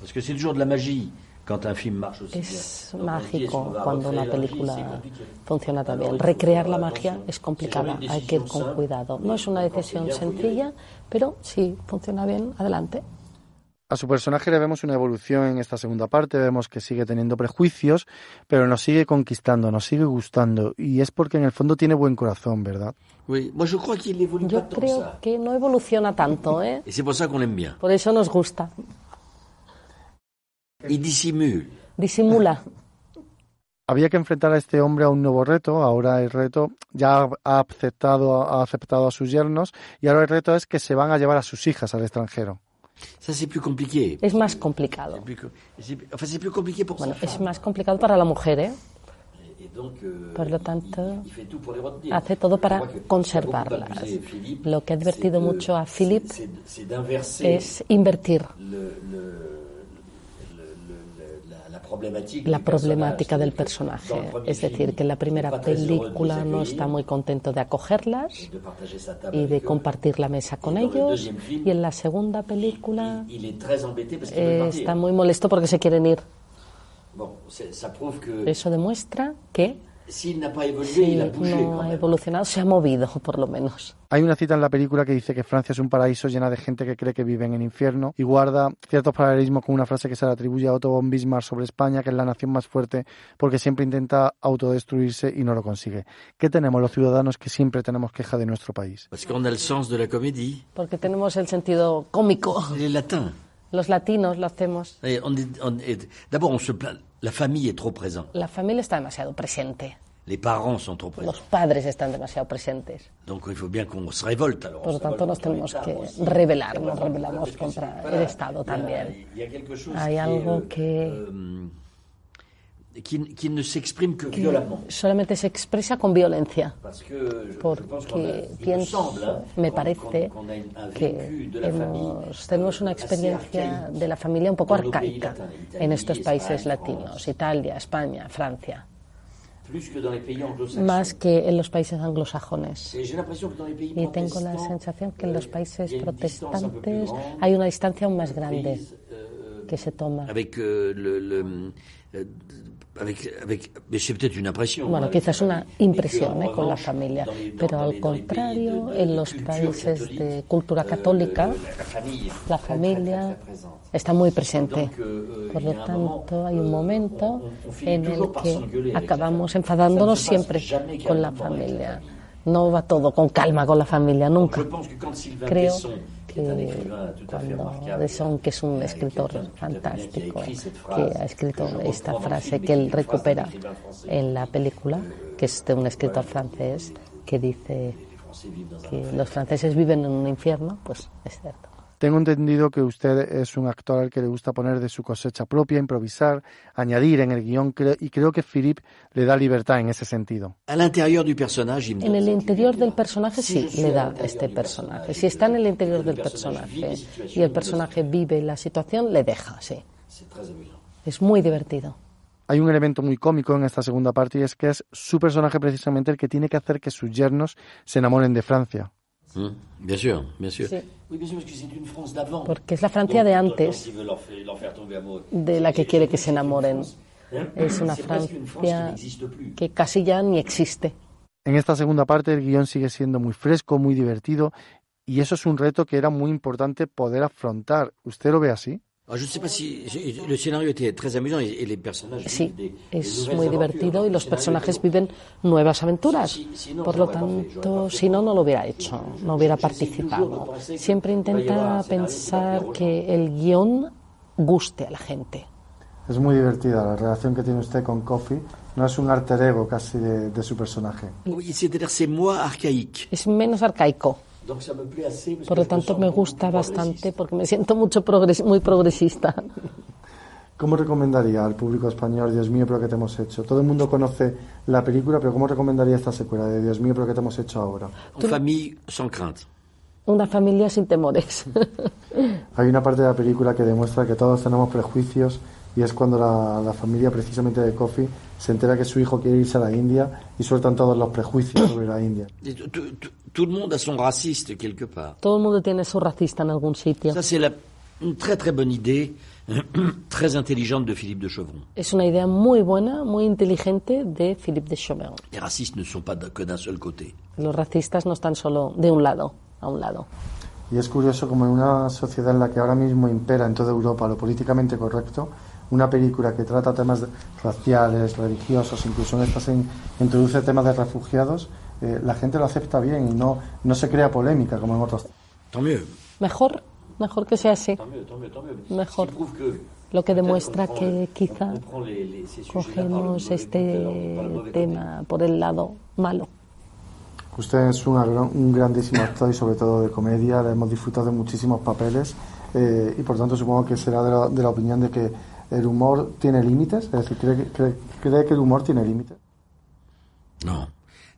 Parce que c'est toujours de la magie quand un film marche aussi Es bien. mágico cuando una película funciona tan bien. Recrear la magia es complicada, hay que ir con cuidado. No es una decisión sencilla, pero si funciona bien, adelante. A su personaje le vemos una evolución en esta segunda parte, vemos que sigue teniendo prejuicios, pero nos sigue conquistando, nos sigue gustando, y es porque en el fondo tiene buen corazón, ¿verdad? Yo creo que no evoluciona tanto, ¿eh? Por eso nos gusta. Il dissimule. Disimula. Había que enfrentar a este hombre a un nuevo reto, ahora el reto ya ha aceptado, ha aceptado a sus yernos, y ahora el reto es que se van a llevar a sus hijas al extranjero. Ça c'est plus compliqué. Es más complicado. Bueno, es más complicado para la mujer, ¿eh? Et donc, euh, Por lo tanto, hace todo para conservarlas. Lo que ha advertido mucho a d'inverser es invertir la- problemática del personaje. Es decir, que en la primera película no está muy contento de acogerlas y de compartir la mesa con ellos. Y en la segunda película eh, está muy molesto porque se quieren ir. Eso demuestra que bougé no ha evolucionado, se ha movido, por lo menos. Hay una cita en la película que dice que Francia es un paraíso llena de gente que cree que vive en el infierno y guarda ciertos paralelismos con una frase que se le atribuye a Otto von Bismarck sobre España, que es la nación más fuerte porque siempre intenta autodestruirse y no lo consigue. ¿Qué tenemos los ciudadanos que siempre tenemos queja de nuestro país? Comédie. Porque tenemos el sentido cómico. Los latinos lo hacemos. Et on D'abord, se plaint. La trop familia está demasiado presente. Les parents sont trop présents. Los padres están demasiado presentes. Donc il faut bien qu'on se révolte. Alors, on Por lo tanto, nos tenemos que rebelar, nos rebelamos contra el Estado también. Hay algo est, que- euh, qui, qui ne s'exprime que violemment. Solamente se expresa con violencia. Porque pienso, me parece que hemos, tenemos una experiencia de la familia un poco arcaica en estos países latinos, France, Italia, España, Francia, más que en los países anglosajones. Y tengo la sensación que en los países peu plus protestantes hay una distancia aún más grande euh, que se toma. Euh, euh. Bueno, quizás una impresión eh, con la familia, pero al contrario, en los países de cultura euh, católica, la familia está muy presente. Euh, Por lo tanto, hay un momento on finit en el que acabamos enfadándonos siempre con la familia. No va todo con calma con la familia, nunca. Pense que cuando de Son, que es un escritor fantástico, que ha escrito esta frase que él recupera en la película, que es de un escritor francés, que dice que los franceses viven en un infierno, pues es cierto. Tengo entendido que usted es un actor al que le gusta poner de su cosecha propia, improvisar, añadir en el guion, y creo que Philippe le da libertad en ese sentido. En el interior del personaje sí le da este personaje. Si está en el interior del personaje y el personaje vive la situación, le deja, sí. Es muy divertido. Hay un elemento muy cómico en esta segunda parte y es que es su personaje precisamente el que tiene que hacer que sus yernos se enamoren de Francia. Bien sûr, bien sûr. Porque es la Francia de antes de la que quiere que se enamoren. Es una Francia que casi ya ni existe. En esta segunda parte el guion sigue siendo muy fresco, muy divertido y eso es un reto que era muy importante poder afrontar. ¿Usted lo ve así? Sí, es muy divertido y los personajes viven nuevas aventuras. Por lo tanto, si no, no lo hubiera hecho, no hubiera participado. Siempre intenta pensar que el guion guste a la gente. Es muy divertida la relación que tiene usted con Coffee. No es un alter ego casi de, de su personaje. Es menos arcaico. Por lo tanto, me gusta bastante porque me siento mucho muy progresista. ¿Cómo recomendaría al público español, Dios mío, pero que te hemos hecho? Todo el mundo conoce la película, pero ¿cómo recomendaría esta secuela de Dios mío, pero que te hemos hecho ahora? Una familia sin crainte. Una familia sin temores. Hay una parte de la película que demuestra que todos tenemos prejuicios y es cuando la, familia precisamente de Coffee se entera que su hijo quiere irse a la India y sueltan todos los prejuicios sobre la India. Tout le monde a son raciste quelque part. Todo el mundo tiene su racista en algún sitio. Ça c'est une très très bonne idée, très intelligente de Philippe de Chauvron. Es una idea muy buena, muy inteligente de Philippe de Chauvron. Les racistes ne sont pas que d'un seul côté. Los racistas no están solo de un lado, a un lado. Y es curioso como en una sociedad en la que ahora mismo impera en toda Europa lo políticamente correcto, una película que trata temas raciales, religiosos, incluso en estas introduce temas de refugiados, eh, la gente lo acepta bien y no, no se crea polémica como en otros. Mejor, mejor que sea así. Mejor. Lo que demuestra que quizá cogemos este tema por el lado malo. Usted es un grandísimo actor y sobre todo de comedia, le hemos disfrutado de muchísimos papeles eh, y por tanto supongo que será de la, de la opinión de que el humor tiene límites, es decir, ¿cree, cree, cree que el humor tiene límites? No.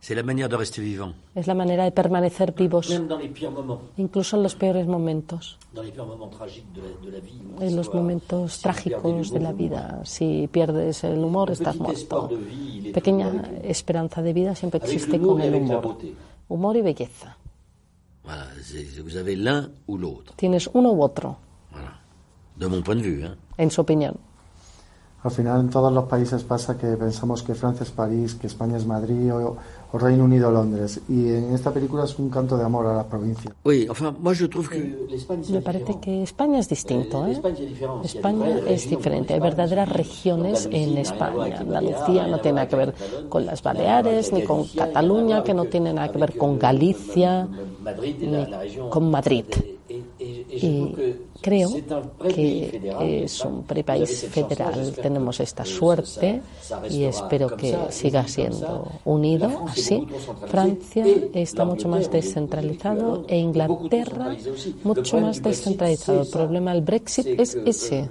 C'est la manière de rester vivant. Es la manera de permanecer vivos. Même dans les pires moments. Incluso en los peores momentos. Dans les pires moments tragiques de la, de la vie. En los momentos si trágicos de la vida. Si pierdes el humor, estás muerto. Vie, Pequeña esperanza de vida siempre existe con el humor. Humor y belleza. Voilà, vous avez l'un ou l'autre. Tienes uno u otro. De mon point de vue. Hein. En su opinión. Al final en todos los países pasa que pensamos que Francia es París, que España es Madrid o, o Reino Unido Londres. Y en esta película es un canto de amor a la provincia. Oui, enfin, moi je trouve que Me parece que España es distinto. ¿eh? España es diferente. Hay verdaderas regiones en España. Andalucía no tiene nada que ver con las Baleares, ni con Cataluña, que no tiene nada que ver con Galicia, ni con Madrid. Y creo que es un país federal. Tenemos esta suerte y espero que siga siendo unido así. Francia está mucho más descentralizado e Inglaterra mucho más descentralizado. El problema del Brexit es ese,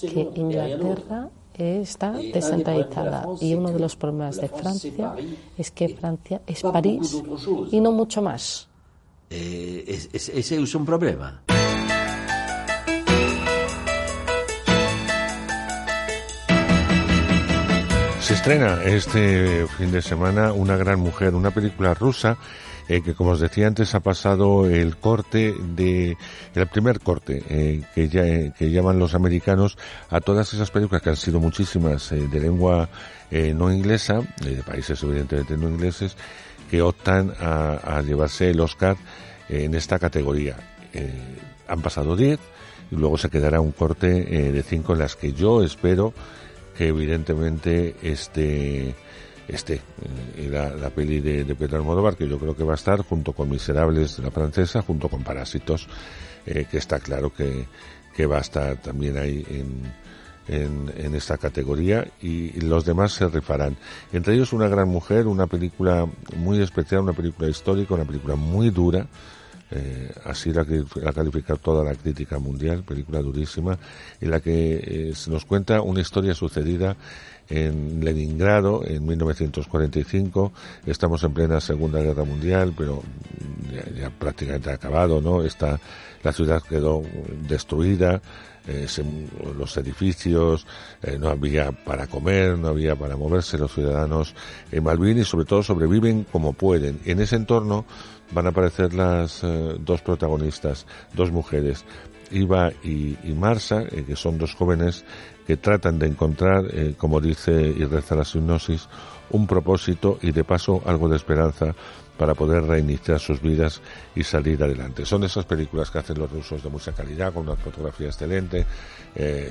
que Inglaterra está descentralizada y uno de los problemas de Francia es que Francia es París y no mucho más. Eh, ese es un problema. Se estrena este fin de semana Una gran mujer, una película rusa eh, que, como os decía antes, ha pasado el corte de el primer corte eh, que, ya, que llaman los americanos a todas esas películas que han sido muchísimas eh, de lengua no inglesa, de países evidentemente no ingleses, que optan a, a llevarse el Oscar en esta categoría. han pasado 10 y luego se quedará un corte de 5 en las que yo espero que evidentemente este este eh, la, peli de, Pedro Almodóvar que yo creo que va a estar junto con Miserables de la francesa junto con Parásitos eh, que está claro que, que va a estar también ahí en, en, esta categoría y los demás se rifarán. Entre ellos Una gran mujer, una película muy especial, una película histórica, una película muy dura, eh, así la, la calificar toda la crítica mundial, película durísima, en la que eh, se nos cuenta una historia sucedida en Leningrado en 1945. Estamos en plena Segunda Guerra Mundial, pero ya, ya prácticamente acabado, ¿no? Está, la ciudad quedó destruida, eh, los edificios, eh, no había para comer, no había para moverse los ciudadanos en Malvin y sobre todo sobreviven como pueden. En ese entorno van a aparecer las eh, dos protagonistas, dos mujeres, Iva y, y Marsa, eh, que son dos jóvenes que tratan de encontrar, eh, como dice y reza la hipnosis, un propósito y de paso algo de esperanza para poder reiniciar sus vidas y salir adelante. Son esas películas que hacen los rusos de mucha calidad, con una fotografía excelente.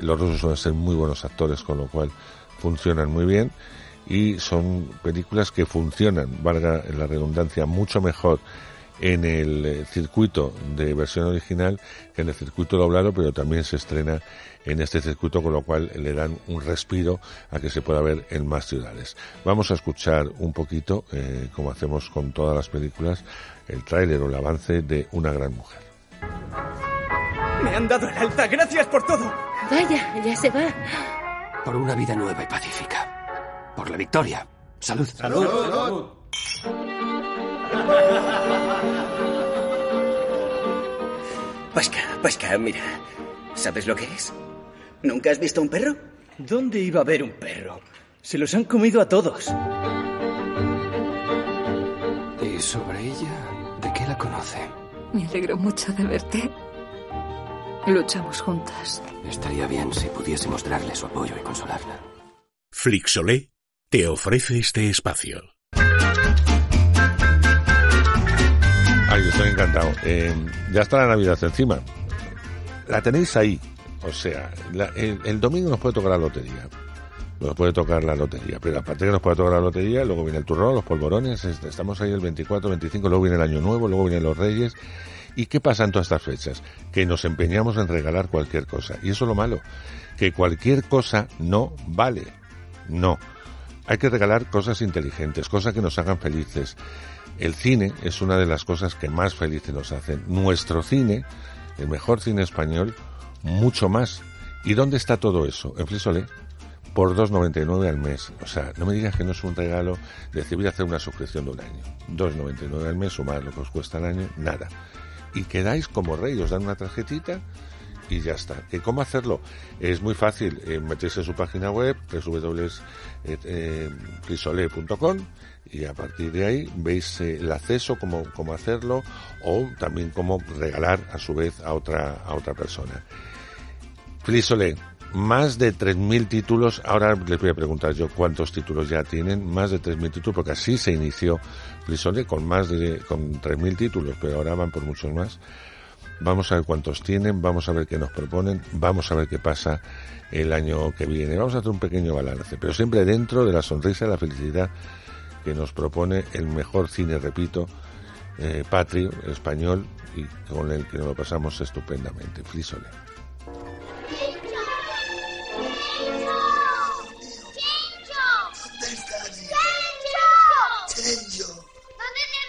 Los rusos suelen ser muy buenos actores, con lo cual funcionan muy bien. Y son películas que funcionan, valga la redundancia, mucho mejor en el eh, circuito de versión original que en el circuito doblado, pero también se estrena en este circuito, con lo cual le dan un respiro a que se pueda ver en más ciudades. Vamos a escuchar un poquito, eh, como hacemos con todas las películas, el tráiler o el avance de Una gran mujer. Me han dado el alta, gracias por todo. Vaya, ya se va. Por una vida nueva y pacífica. Por la victoria. Salud. Salud. Salud. Pasca, Pasca, mira. ¿Sabes lo que es? ¿Nunca has visto un perro? ¿Dónde iba a haber un perro? Se los han comido a todos. ¿Y sobre ella? ¿De qué la conoce? Me alegro mucho de verte. Luchamos juntas. Estaría bien si pudiésemos darle su apoyo y consolarla. Flixolé te ofrece este espacio. Estoy encantado. Eh, ya está la Navidad encima. La tenéis ahí. O sea, el, el, domingo nos puede tocar la lotería. Nos puede tocar la lotería. Pero aparte que nos puede tocar la lotería, luego viene el turrón, los polvorones. Estamos ahí el 24, 25, luego viene el Año Nuevo, luego vienen los Reyes. ¿Y qué pasa en todas estas fechas? Que nos empeñamos en regalar cualquier cosa. Y eso es lo malo. Que cualquier cosa no vale. No. Hay que regalar cosas inteligentes, cosas que nos hagan felices. El cine es una de las cosas que más felices nos hacen. Nuestro cine, el mejor cine español, mucho más. ¿Y dónde está todo eso? En Flisole, por 2,99 al mes. O sea, no me digas que no es un regalo de decir voy a hacer una suscripción de un año. 2,99 al mes, sumar lo que os cuesta el año, nada. Y quedáis como rey, os dan una tarjetita y ya está. ¿Y cómo hacerlo? Es muy fácil. Eh, meterse en su página web, www.flisole.com y a partir de ahí veis eh, el acceso, cómo, cómo hacerlo o también cómo regalar a su vez a otra, a otra persona. Flisole, más de 3.000 títulos, ahora les voy a preguntar yo cuántos títulos ya tienen, más de 3.000 títulos, porque así se inició Flisole con más de, con 3.000 títulos, pero ahora van por muchos más. Vamos a ver cuántos tienen, vamos a ver qué nos proponen, vamos a ver qué pasa el año que viene. Vamos a hacer un pequeño balance, pero siempre dentro de la sonrisa y la felicidad que nos propone el mejor cine, repito, eh, patrio, español, y con el que nos lo pasamos estupendamente. Flisole. ¿Dónde te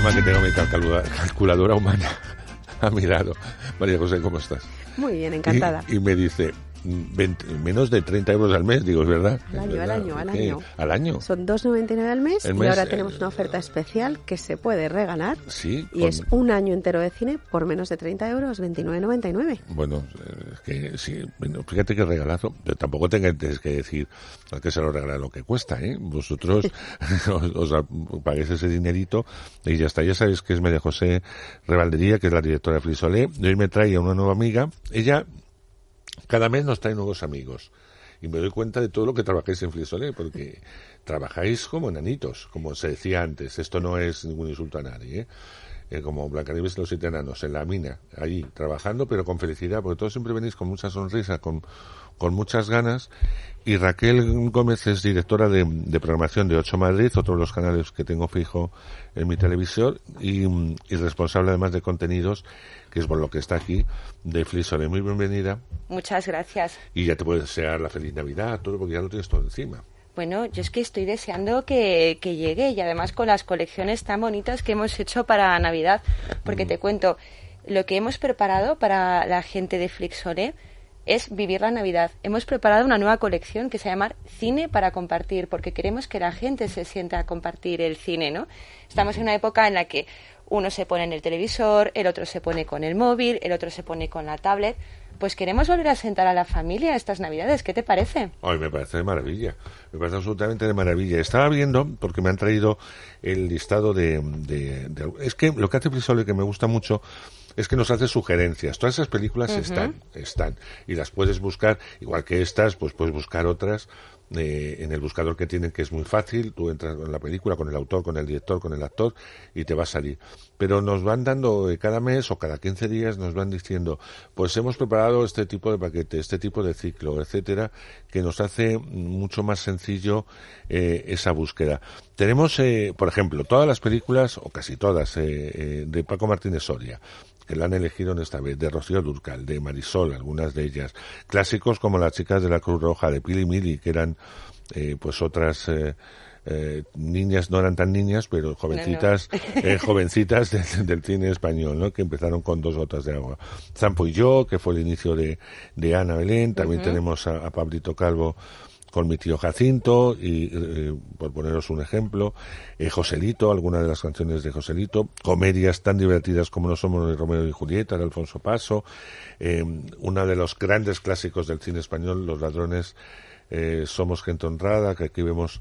Menos que tengo mi calculadora, calculadora humana a mi lado. María José, ¿cómo estás? Muy bien, encantada. Y, y me dice, 20, menos de 30 euros al mes, digo, es verdad. Al año, ¿verdad? al año, al año. ¿Al año? Son 2,99 al mes, y ahora eh, tenemos una oferta especial que se puede regalar Sí. y con- es un año entero de cine por menos de 30 euros, 29,99. Bueno, eh, es que sí, bueno, fíjate que regalazo. Tampoco tengáis que decir al que se lo regala lo que cuesta, ¿eh? Vosotros os, os a- paguéis ese dinerito y ya está. Ya sabéis que es María José Revaldería, que es la directora de Frisolé. Y hoy me trae a una nueva amiga. Ella cada mes nos trae nuevos amigos. Y me doy cuenta de todo lo que trabajáis en Frisolé, porque trabajáis como enanitos, como se decía antes. Esto no es ningún insulto a nadie, ¿eh? Eh, como Blancanieves y los siete enanos, en la mina, allí, trabajando, pero con felicidad, porque todos siempre venís con mucha sonrisa, con, con muchas ganas. Y Raquel Gómez es directora de, programación de Ocho Madrid, otro de los canales que tengo fijo en mi televisión, y, y responsable además de contenidos, que es por lo que está aquí, de Flisore. Muy bienvenida. Muchas gracias. Y ya te puedes desear la feliz Navidad, todo, porque ya lo tienes todo encima. Bueno, yo es que estoy deseando que, que, llegue y además con las colecciones tan bonitas que hemos hecho para Navidad, porque te cuento, lo que hemos preparado para la gente de Flixore es vivir la Navidad. Hemos preparado una nueva colección que se llama Cine para compartir, porque queremos que la gente se sienta a compartir el cine, ¿no? Estamos en una época en la que uno se pone en el televisor, el otro se pone con el móvil, el otro se pone con la tablet pues queremos volver a sentar a la familia estas Navidades. ¿Qué te parece? Ay, me parece de maravilla. Me parece absolutamente de maravilla. Estaba viendo, porque me han traído el listado de... es que lo que hace Frisole que me gusta mucho es que nos hace sugerencias. Todas esas películas están, están. Y las puedes buscar, igual que estas, pues puedes buscar otras eh, en el buscador que tienen, que es muy fácil. Tú entras en la película con el autor, con el director, con el actor y te va a salir. Pero nos van dando eh, cada mes o cada 15 días, nos van diciendo, pues hemos preparado este tipo de paquete, este tipo de ciclo, etcétera, que nos hace mucho más sencillo eh, esa búsqueda. Tenemos, por ejemplo, todas las películas, o casi todas, de Paco Martínez Soria que la han elegido en esta vez, de Rocío Durcal, de Marisol, algunas de ellas. Clásicos como Las chicas de la Cruz Roja, de Pili Mili, que eran eh, pues otras... Eh, eh, niñas no eran tan niñas, pero jovencitas, jovencitas del cine español, ¿no? Que empezaron con dos gotas de agua. Zampo y yo, que fue el inicio de, de Ana Belén. También tenemos a, a, Pablito Calvo con mi tío Jacinto y eh, por poneros un ejemplo eh, Joselito algunas de las canciones de Joselito comedias tan divertidas como no somos de Romeo y Julieta de Alfonso Paso eh, una de los grandes clásicos del cine español Los ladrones eh, somos gente honrada que aquí vemos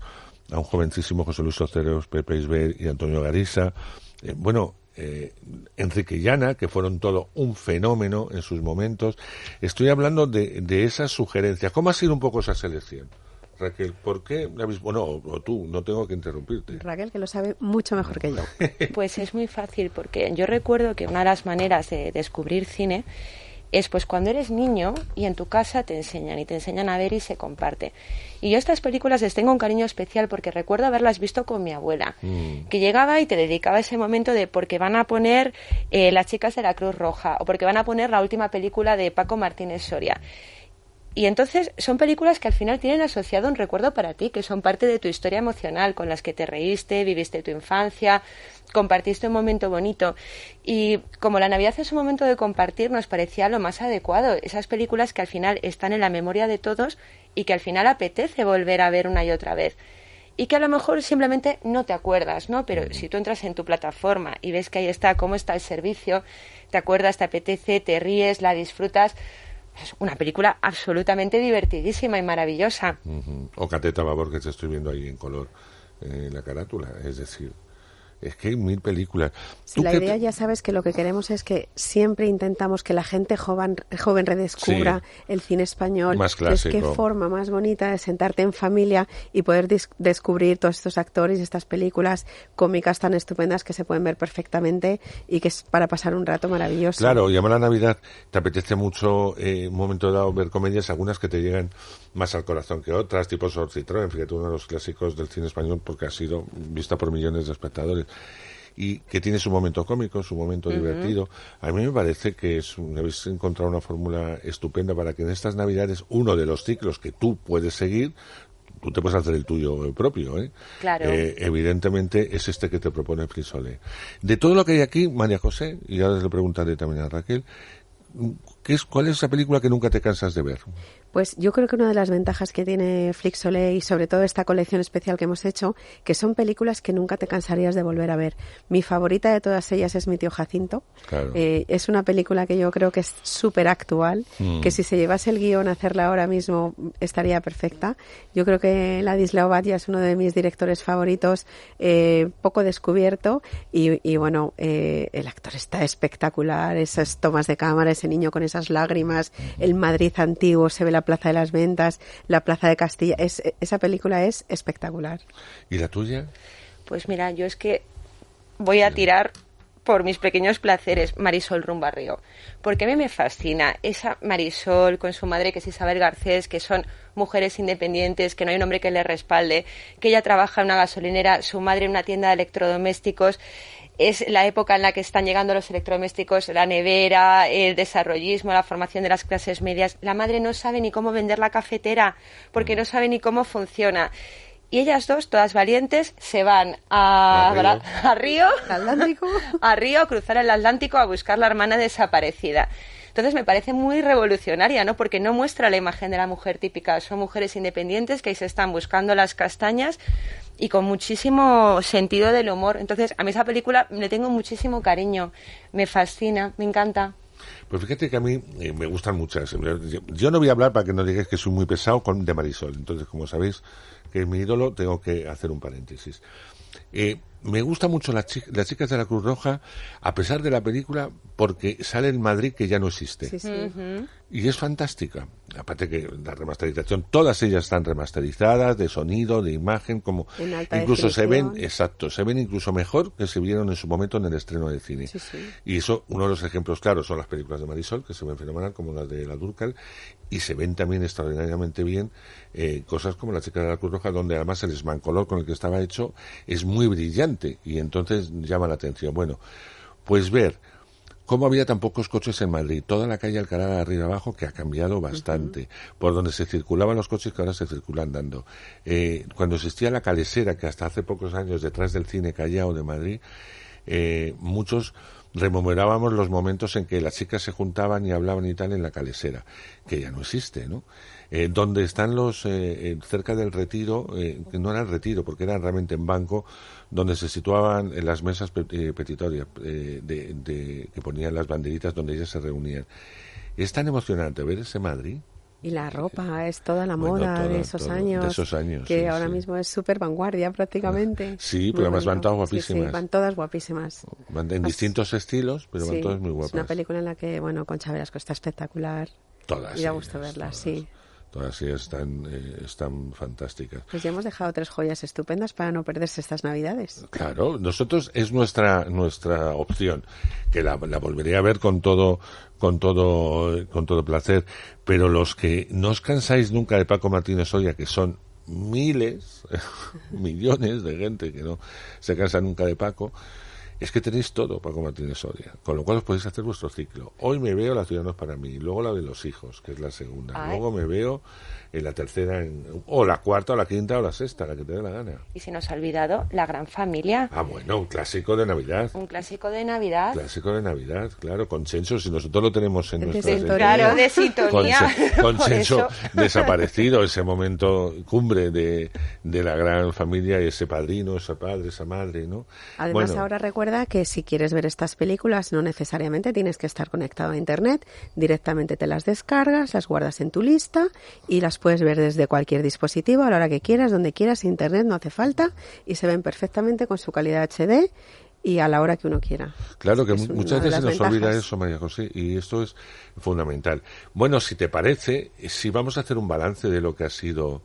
a un jovencísimo José Luis Oceros Pepe Isber y Antonio Garisa. Eh, bueno eh, Enrique Llana, que fueron todo un fenómeno en sus momentos. Estoy hablando de, de esas sugerencias. ¿Cómo ha sido un poco esa selección? Raquel, ¿por qué? Bueno, o, tú, no tengo que interrumpirte. Raquel, que lo sabe mucho mejor que yo. Pues es muy fácil, porque yo recuerdo que una de las maneras de descubrir cine es pues cuando eres niño y en tu casa te enseñan y te enseñan a ver y se comparte. Y yo estas películas les tengo un cariño especial porque recuerdo haberlas visto con mi abuela, Mm. que llegaba y te dedicaba ese momento de porque van a poner eh, Las chicas de la Cruz Roja o porque van a poner la última película de Paco Martínez Soria. Y entonces son películas que al final tienen asociado un recuerdo para ti, que son parte de tu historia emocional, con las que te reíste, viviste tu infancia, compartiste un momento bonito. Y como la Navidad es un momento de compartir, nos parecía lo más adecuado. Esas películas que al final están en la memoria de todos y que al final apetece volver a ver una y otra vez. Y que a lo mejor simplemente no te acuerdas, ¿no? Pero si tú entras en tu plataforma y ves que ahí está, cómo está el servicio, te acuerdas, te apetece, te ríes, la disfrutas. Es una película absolutamente divertidísima y maravillosa. O Cateta Babor, que te estoy viendo ahí en color eh, en la carátula. Es decir, es que hay mil películas. Si ¿Tú la idea te- ya sabes que lo que queremos es que siempre intentamos que la gente joven, joven redescubra el cine español. Más Entonces, qué clásico. forma más bonita de sentarte en familia y poder descubrir todos estos actores y estas películas cómicas tan estupendas que se pueden ver perfectamente y que es para pasar un rato maravilloso. Claro, y la Navidad te apetece mucho eh, en un momento dado ver comedias, algunas que te llegan más al corazón que otras, tipo Sor Citroën, fíjate, uno de los clásicos del cine español porque ha sido vista por millones de espectadores y que tiene su momento cómico, su momento divertido. A mí me parece que es, habéis encontrado una fórmula estupenda para que en estas Navidades uno de los ciclos que tú puedes seguir Tú te puedes hacer el tuyo propio, ¿eh? Claro. Eh, evidentemente es este que te propone Frisole. De todo lo que hay aquí, María José, y ahora le preguntaré también a Raquel, ¿qué es, ¿cuál es esa película que nunca te cansas de ver? Pues yo creo que una de las ventajas que tiene Flixolé y sobre todo esta colección especial que hemos hecho, que son películas que nunca te cansarías de volver a ver. Mi favorita de todas ellas es Mi tío Jacinto. Claro. Eh, es una película que yo creo que es súper actual, Mm. que si se llevase el guion a hacerla ahora mismo estaría perfecta. Yo creo que Ladislao Batia es uno de mis directores favoritos, eh, poco descubierto y, y bueno, eh, el actor está espectacular, esas tomas de cámara, ese niño con esas lágrimas, el Madrid antiguo, se ve la la Plaza de las Ventas, la Plaza de Castilla. Es, esa película es espectacular. ¿Y la tuya? Pues mira, yo es que voy a tirar por mis pequeños placeres Marisol Rumbarrío, porque a mí me fascina esa Marisol con su madre que es Isabel Garcés, que son mujeres independientes, que no hay un hombre que le respalde, que ella trabaja en una gasolinera, su madre en una tienda de electrodomésticos. Es la época en la que están llegando los electrodomésticos, la nevera, el desarrollismo, la formación de las clases medias. La madre no sabe ni cómo vender la cafetera porque no sabe ni cómo funciona. Y ellas dos, todas valientes, se van a, a Río, a Río, a cruzar el Atlántico a buscar la hermana desaparecida. Entonces me parece muy revolucionaria, ¿no? Porque no muestra la imagen de la mujer típica. Son mujeres independientes que ahí se están buscando las castañas y con muchísimo sentido del humor. Entonces, a mí esa película le tengo muchísimo cariño. Me fascina, me encanta. Pues fíjate que a mí eh, me gustan muchas. Yo no voy a hablar para que no digáis que soy muy pesado con de Marisol. Entonces, como sabéis, que es mi ídolo, tengo que hacer un paréntesis. Eh, me gusta mucho las, chicas de la Cruz Roja, a pesar de la película, porque sale en Madrid que ya no existe. Y es fantástica. Aparte que la remasterización, todas ellas están remasterizadas, de sonido, de imagen, como incluso se ven, exacto, se ven incluso mejor que se vieron en su momento en el estreno de cine. Y eso, uno de los ejemplos claros son las películas de Marisol, que se ven fenomenal, como las de la Durcal, y se ven también extraordinariamente bien eh, cosas como la chica de la Cruz Roja, donde además el esmancolor con el que estaba hecho es muy brillante y entonces llama la atención. Bueno, pues ver cómo había tan pocos coches en Madrid, toda la calle Alcalá de arriba abajo que ha cambiado bastante, por donde se circulaban los coches que ahora se circulan dando. Eh, cuando existía la calesera, que hasta hace pocos años detrás del cine Callao de Madrid, eh, muchos rememorábamos los momentos en que las chicas se juntaban y hablaban y tal en la calesera, que ya no existe, ¿no? Eh, donde están los, eh, cerca del retiro, eh, que no era el retiro, porque era realmente en banco, donde se situaban en las mesas petitorias de, que ponían las banderitas donde ellas se reunían. Es tan emocionante ver ese Madrid. Y la ropa es toda la moda de, esos años, de esos años. Que ahora mismo es súper vanguardia prácticamente. Sí, pero además van todas guapísimas. Sí, van todas guapísimas. Van en distintos estilos, pero van todas muy guapas. Es una película en la que, bueno, Concha Velasco está espectacular. Todas. Y da gusto verla, sí. Todas ellas están, eh, están fantásticas. Pues ya hemos dejado tres joyas estupendas para no perderse estas navidades. Claro, nosotros es nuestra nuestra opción, que la, la volvería a ver con todo con todo con todo placer, pero los que no os cansáis nunca de Paco Martínez Soria, que son miles, millones de gente que no se cansa nunca de Paco, es que tenéis todo Paco Martínez Soria, con lo cual os podéis hacer vuestro ciclo. Hoy me veo La ciudad no es para mí, luego la de los hijos, que es la segunda, luego me veo en la tercera, o la cuarta, o la quinta, o la sexta, la que te dé la gana. Y se nos ha olvidado La Gran Familia. Ah, bueno, un clásico de Navidad. Un clásico de Navidad. Clásico de Navidad, claro, con Chencho, si nosotros lo tenemos en nuestra... Claro, de sintonía. Con, Chencho desaparecido, ese momento cumbre de, de la gran familia y ese padrino, ese padre, esa madre, ¿no? Además, ahora recuerda que si quieres ver estas películas, no necesariamente tienes que estar conectado a Internet, directamente te las descargas, las guardas en tu lista y las puedes ver desde cualquier dispositivo a la hora que quieras, donde quieras, internet no hace falta y se ven perfectamente con su calidad HD y a la hora que uno quiera. Claro que muchas veces se nos olvida eso, María José, y esto es fundamental. Bueno, si te parece, si vamos a hacer un balance de lo que ha sido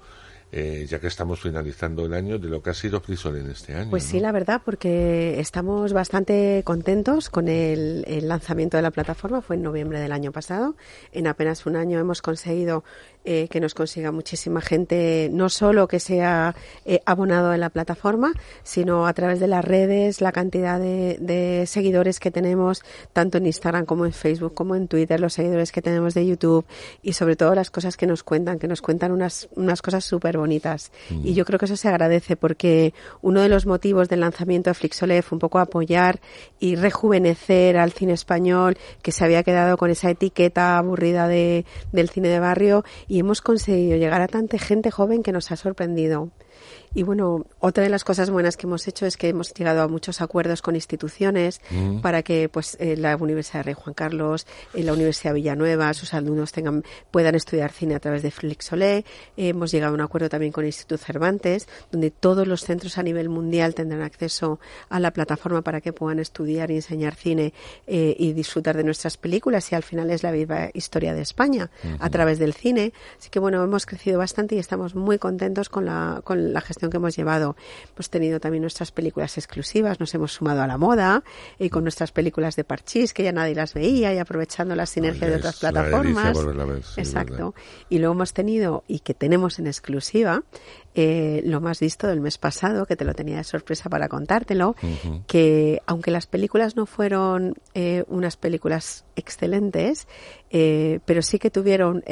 eh, ya que estamos finalizando el año, de lo que ha sido Frisol en este año. Pues sí, la verdad, porque estamos bastante contentos con el, lanzamiento de la plataforma. Fue en noviembre del año pasado. En apenas un año hemos conseguido eh, que nos consiga muchísima gente, no solo que sea eh, abonado en la plataforma, sino a través de las redes, la cantidad de, de, seguidores que tenemos, tanto en Instagram como en Facebook, como en Twitter, los seguidores que tenemos de YouTube y sobre todo las cosas que nos cuentan, que nos cuentan unas, unas cosas súper bonitas. Y yo creo que eso se agradece porque uno de los motivos del lanzamiento de Flixolé fue un poco apoyar y rejuvenecer al cine español que se había quedado con esa etiqueta aburrida de, del cine de barrio y hemos conseguido llegar a tanta gente joven que nos ha sorprendido. Y bueno, otra de las cosas buenas que hemos hecho es que hemos llegado a muchos acuerdos con instituciones Mm. para que pues eh, la Universidad Rey Juan Carlos, eh, la Universidad Villanueva, sus alumnos tengan puedan estudiar cine a través de Flixolé. Eh, hemos llegado a un acuerdo también con el Instituto Cervantes, donde todos los centros a nivel mundial tendrán acceso a la plataforma para que puedan estudiar y enseñar cine eh, y disfrutar de nuestras películas y al final es la viva historia de España a través del cine. Así que bueno, hemos crecido bastante y estamos muy contentos con la, con la gestión que hemos llevado. Hemos tenido también nuestras películas exclusivas, nos hemos sumado a la moda y con nuestras películas de Parchís, que ya nadie las veía y aprovechando la sinergia de otras plataformas. ver, sí, Exacto. Y luego hemos tenido, y que tenemos en exclusiva, eh, lo más visto del mes pasado, que te lo tenía de sorpresa para contártelo, que aunque las películas no fueron eh, unas películas excelentes, eh, pero sí que tuvieron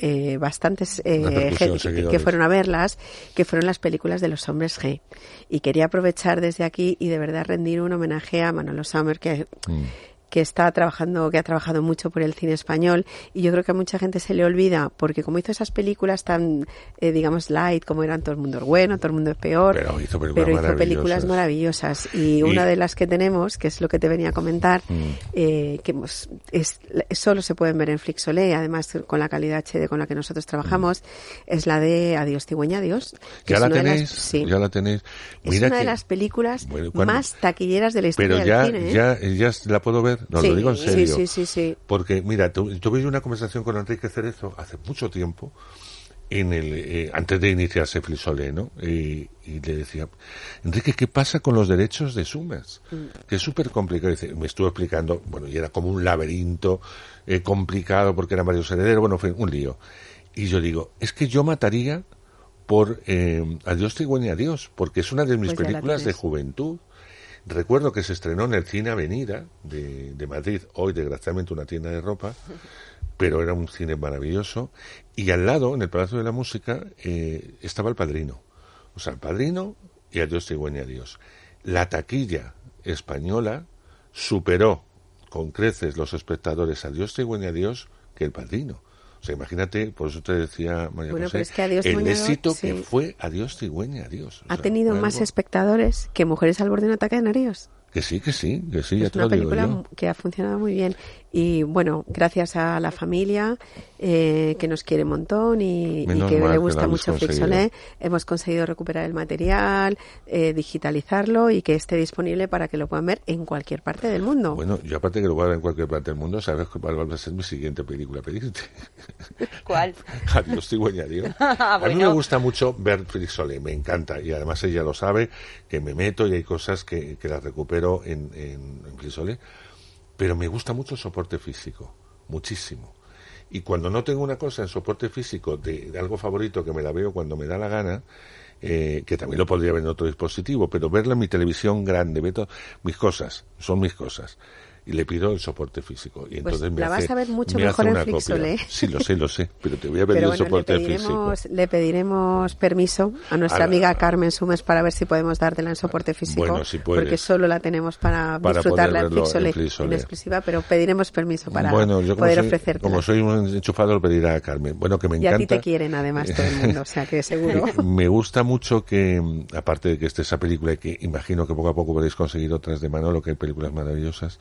eh, bastantes eh, gente que- fueron a verlas, que fueron las películas de los hombres G. Y quería aprovechar desde aquí y de verdad rendir un homenaje a Manolo Sommer, que Mm. Que está trabajando, que ha trabajado mucho por el cine español y yo creo que a mucha gente se le olvida porque como hizo esas películas tan, eh, digamos, light, como eran Todo el mundo es bueno, Todo el mundo es peor, Pero hizo películas pero hizo maravillosas. películas maravillosas y, Y- una de las que tenemos, que es lo que te venía a comentar, Mm. eh, que hemos- es, solo se pueden ver en Flixolé, además con la calidad HD con la que nosotros trabajamos, es la de Adiós Cigüeña Adiós. que ¿Ya la las- tenéis? sí. ¿Ya la tenéis? Es una de las películas más taquilleras de la historia Pero ya, del cine. ¿eh? ya, ya la puedo ver, no Sí, lo digo en serio. sí, sí, sí. Porque, mira, tu- tuve una conversación con Enrique Cerezo hace mucho tiempo, en el, eh, antes de iniciarse Flisole, ¿no? Y, y le decía, Enrique, ¿qué pasa con los derechos de Summers? Que es súper complicado. Dice, me estuvo explicando, bueno, y era como un laberinto eh, complicado porque eran varios herederos, bueno, fue un lío. Y yo digo, es que yo mataría por eh, Adiós Cigüeña Adiós, porque es una de mis Pues películas de juventud. Recuerdo que se estrenó en el Cine Avenida de, Madrid, hoy desgraciadamente una tienda de ropa, pero era un cine maravilloso. Y al lado, en el Palacio de la Música, eh, estaba El Padrino. O sea, El Padrino y Adiós Cigüeña Adiós. La taquilla española superó con creces los espectadores Adiós Cigüeña Adiós que El Padrino. O sea, imagínate, por eso te decía María Bueno, José, pero es que Adiós el éxito sí. que fue Adiós Cigüeña Adiós. Ha sea, tenido más algo- espectadores que Mujeres al borde de un ataque de nervios. Que sí, que sí, que sí, ya es te una lo digo película yo. que ha funcionado muy bien. Y bueno, gracias a la familia eh, que nos quiere un montón y, que mal le que gusta habéis mucho. Flixolé, hemos conseguido recuperar el material, eh, digitalizarlo y que esté disponible para que lo puedan ver en cualquier parte del mundo. Bueno, yo aparte que lo voy a ver en cualquier parte del mundo, sabes cuál va a ser mi siguiente película pedirte. ¿Cuál? Adiós, cigüeña, adiós. Ah, A mí me bueno. gusta mucho ver Frixole, me encanta. Y además ella lo sabe, que me meto y hay cosas que, que las recupero en, en, en Frixole. Pero me gusta mucho el soporte físico, muchísimo. Y cuando no tengo una cosa en soporte físico de, de algo favorito que me la veo cuando me da la gana, eh, que también lo podría ver en otro dispositivo, pero verla en mi televisión grande, ver mis cosas, son mis cosas. Y le pido el soporte físico. Y Pues entonces me la vas hace- a ver mucho me mejor en copia. Flixolé. Sí, lo sé, lo sé, pero te voy a pedir Pero el bueno, le soporte físico. pediremos, le pediremos permiso a nuestra A amiga Carmen Sumes para ver si podemos dártela en soporte físico. Bueno, si puedes. porque solo la tenemos para, Para disfrutarla en Flixolé, en exclusiva, pero pediremos permiso para bueno, yo poder soy, ofrecértela. como soy un enchufado, lo pedirá a Carmen. Bueno, que me y a encanta. ti te quieren además todo el mundo, o sea que seguro. me gusta mucho que, aparte de que esté esa película y que imagino que poco a poco podéis conseguir otras de Manolo, que hay películas maravillosas,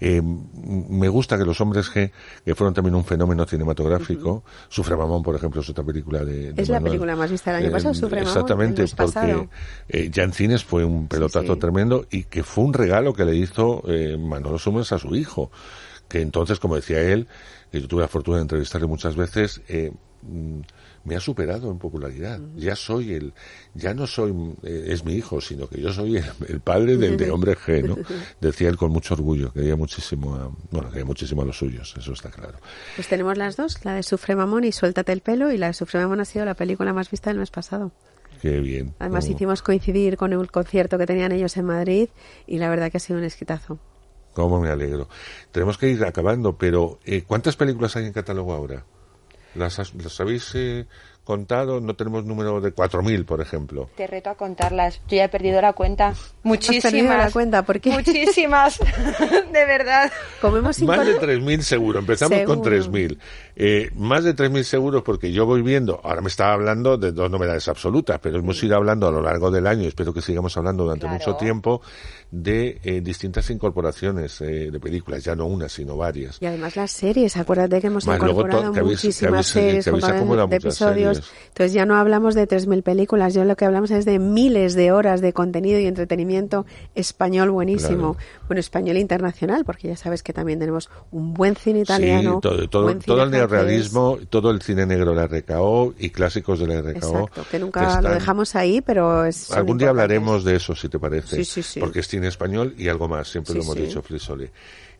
eh, me gusta que los hombres G, que fueron también un fenómeno cinematográfico, Sufre Mamón, por ejemplo, es otra película de, de Es la película más vista del año Eh, pasado, Sufre Mamón, Exactamente, porque eh, ya en cines fue un pelotazo sí. tremendo y que fue un regalo que le hizo eh, Manolo Summers a su hijo, que entonces, como decía él, que yo tuve la fortuna de entrevistarle muchas veces, eh, mm, me ha superado en popularidad. Ya soy el, ya no soy, eh, es mi hijo, sino que yo soy el, el padre del de hombre G, ¿no? Decía él con mucho orgullo, quería muchísimo a, bueno, quería muchísimo a los suyos, eso está claro. Pues tenemos las dos, la de Sufre Mamón y Suéltate el pelo, y la de Sufre Mamón ha sido la película más vista del mes pasado. Qué bien. Además Cómo- hicimos coincidir con el concierto que tenían ellos en Madrid y la verdad que ha sido un exquitazo. Cómo me alegro. Tenemos que ir acabando, pero eh, ¿cuántas películas hay en catálogo ahora? ¿Las, has- las habéis eh, contado, no tenemos número de 4.000, por ejemplo. Te reto a contarlas. Yo ya he perdido la cuenta. Muchísimas. perdido la cuenta? ¿Por qué? Muchísimas. de verdad. Comemos Más de 3.000 seguro. Empezamos con Seguro. 3.000. Eh, más de 3.000 seguros porque yo voy viendo, ahora me estaba hablando de dos novedades absolutas, pero hemos ido hablando a lo largo del año, espero que sigamos hablando durante mucho tiempo, de eh, distintas incorporaciones eh, de películas, ya no una, sino varias. Y además las series, acuérdate que hemos Más incorporado que que muchísimas habéis- series que episodios. series. Entonces ya no hablamos de 3.000 películas, yo lo que hablamos es de miles de horas de contenido y entretenimiento español buenísimo. Bueno, español internacional, porque ya sabes que también tenemos un buen cine italiano. sí, todo, todo, buen todo cine el francés. neorrealismo, todo el cine negro de la RKO y clásicos de la RKO. Exacto, que nunca que lo están- dejamos ahí, pero es... Algún día hablaremos de eso, si te parece. Sí, sí, sí. Porque es cine español y algo más, siempre Sí, lo hemos sí. dicho, Frisole.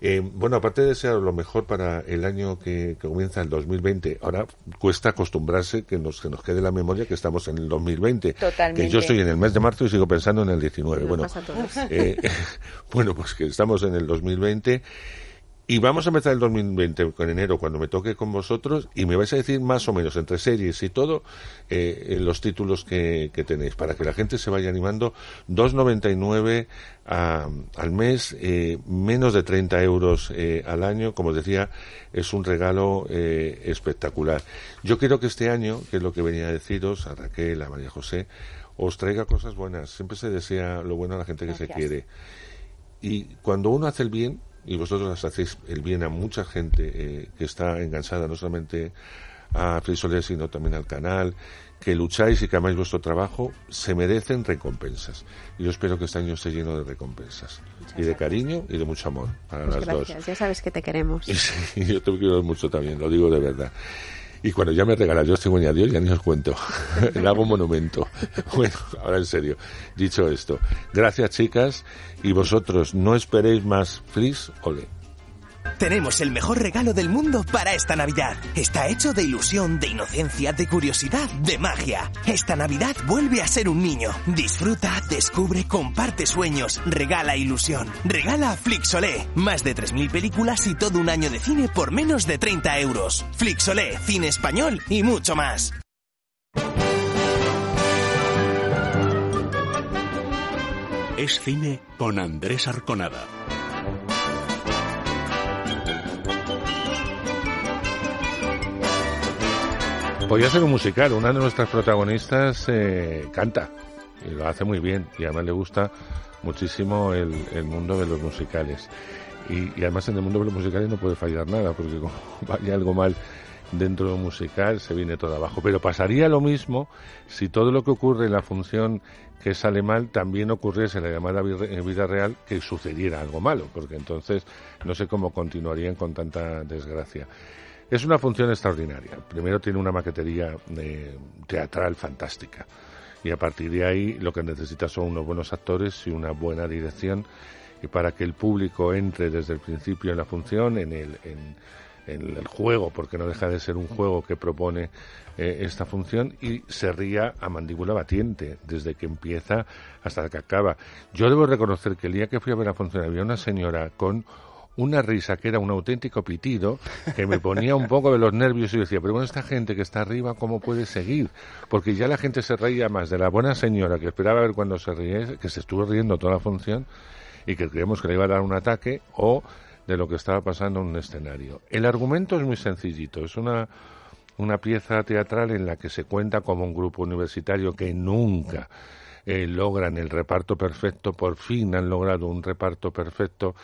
Eh, bueno, aparte de desear lo mejor para el año que, que comienza el 2020, ahora cuesta acostumbrarse que nos, que nos quede la memoria que estamos en el 2020. Totalmente. Que yo estoy en el mes de marzo y sigo pensando en el 19. Nos bueno, pasa a todos. eh, bueno, pues que estamos en el 2020 y vamos a empezar el 2020 con enero cuando me toque con vosotros y me vais a decir más o menos entre series y todo eh, los títulos que, que tenéis para que la gente se vaya animando. 2,99 a- al mes eh, menos de 30 euros eh, al año. Como os decía es un regalo espectacular. Yo quiero que este año que es lo que venía a deciros a Raquel a María José os traiga cosas buenas. Siempre se desea lo bueno a la gente que se quiere. Y cuando uno hace el bien, y vosotros hacéis el bien a mucha gente eh, que está enganchada no solamente a Frisoles, sino también al canal, que lucháis y que amáis vuestro trabajo, se merecen recompensas. Y yo espero que este año esté lleno de recompensas. y de cariño y de mucho amor para Pues las gracias, dos. ya sabes que te queremos. Y sí, yo te quiero mucho también, lo digo de verdad. Y cuando ya me regalas yo este a Dios, ya ni os cuento. Le hago un monumento. Bueno, ahora en serio. Dicho esto, gracias chicas. Y vosotros no esperéis más fris, ole. Tenemos el mejor regalo del mundo para esta Navidad. Está hecho de ilusión, de inocencia, de curiosidad, de magia. Esta Navidad vuelve a ser un niño. Disfruta, descubre, comparte sueños, regala ilusión. Regala Flixolé. Más de 3.000 películas y todo un año de cine por menos de 30 euros. Flixolé, cine español y mucho más. Es cine con Andrés Arconada. Podría ser un musical. Una de nuestras protagonistas eh, canta y lo hace muy bien. Y además le gusta muchísimo el, mundo de los musicales. Y, y además en el mundo de los musicales no puede fallar nada, porque como vaya algo mal dentro de un musical se viene todo abajo. Pero pasaría lo mismo si todo lo que ocurre en la función que sale mal también ocurriese en la llamada en vida real que sucediera algo malo, porque entonces no sé cómo continuarían con tanta desgracia. Es una función extraordinaria. Primero tiene una maquetería eh, teatral fantástica. Y a partir de ahí lo que necesita son unos buenos actores y una buena dirección y para que el público entre desde el principio en la función, en el, en, el juego, porque no deja de ser un juego que propone eh, esta función y se ría a mandíbula batiente desde que empieza hasta que acaba. Yo debo reconocer que el día que fui a ver la función había una señora con una risa que era un auténtico pitido que me ponía un poco de los nervios y decía, pero bueno, esta gente que está arriba, ¿cómo puede seguir? Porque ya la gente se reía más de la buena señora que esperaba ver cuando se ríe, que se estuvo riendo toda la función y que creíamos que le iba a dar un ataque o de lo que estaba pasando en un escenario. El argumento es muy sencillito, es una, una pieza teatral en la que se cuenta como un grupo universitario que nunca eh, logran el reparto perfecto, por fin han logrado un reparto perfecto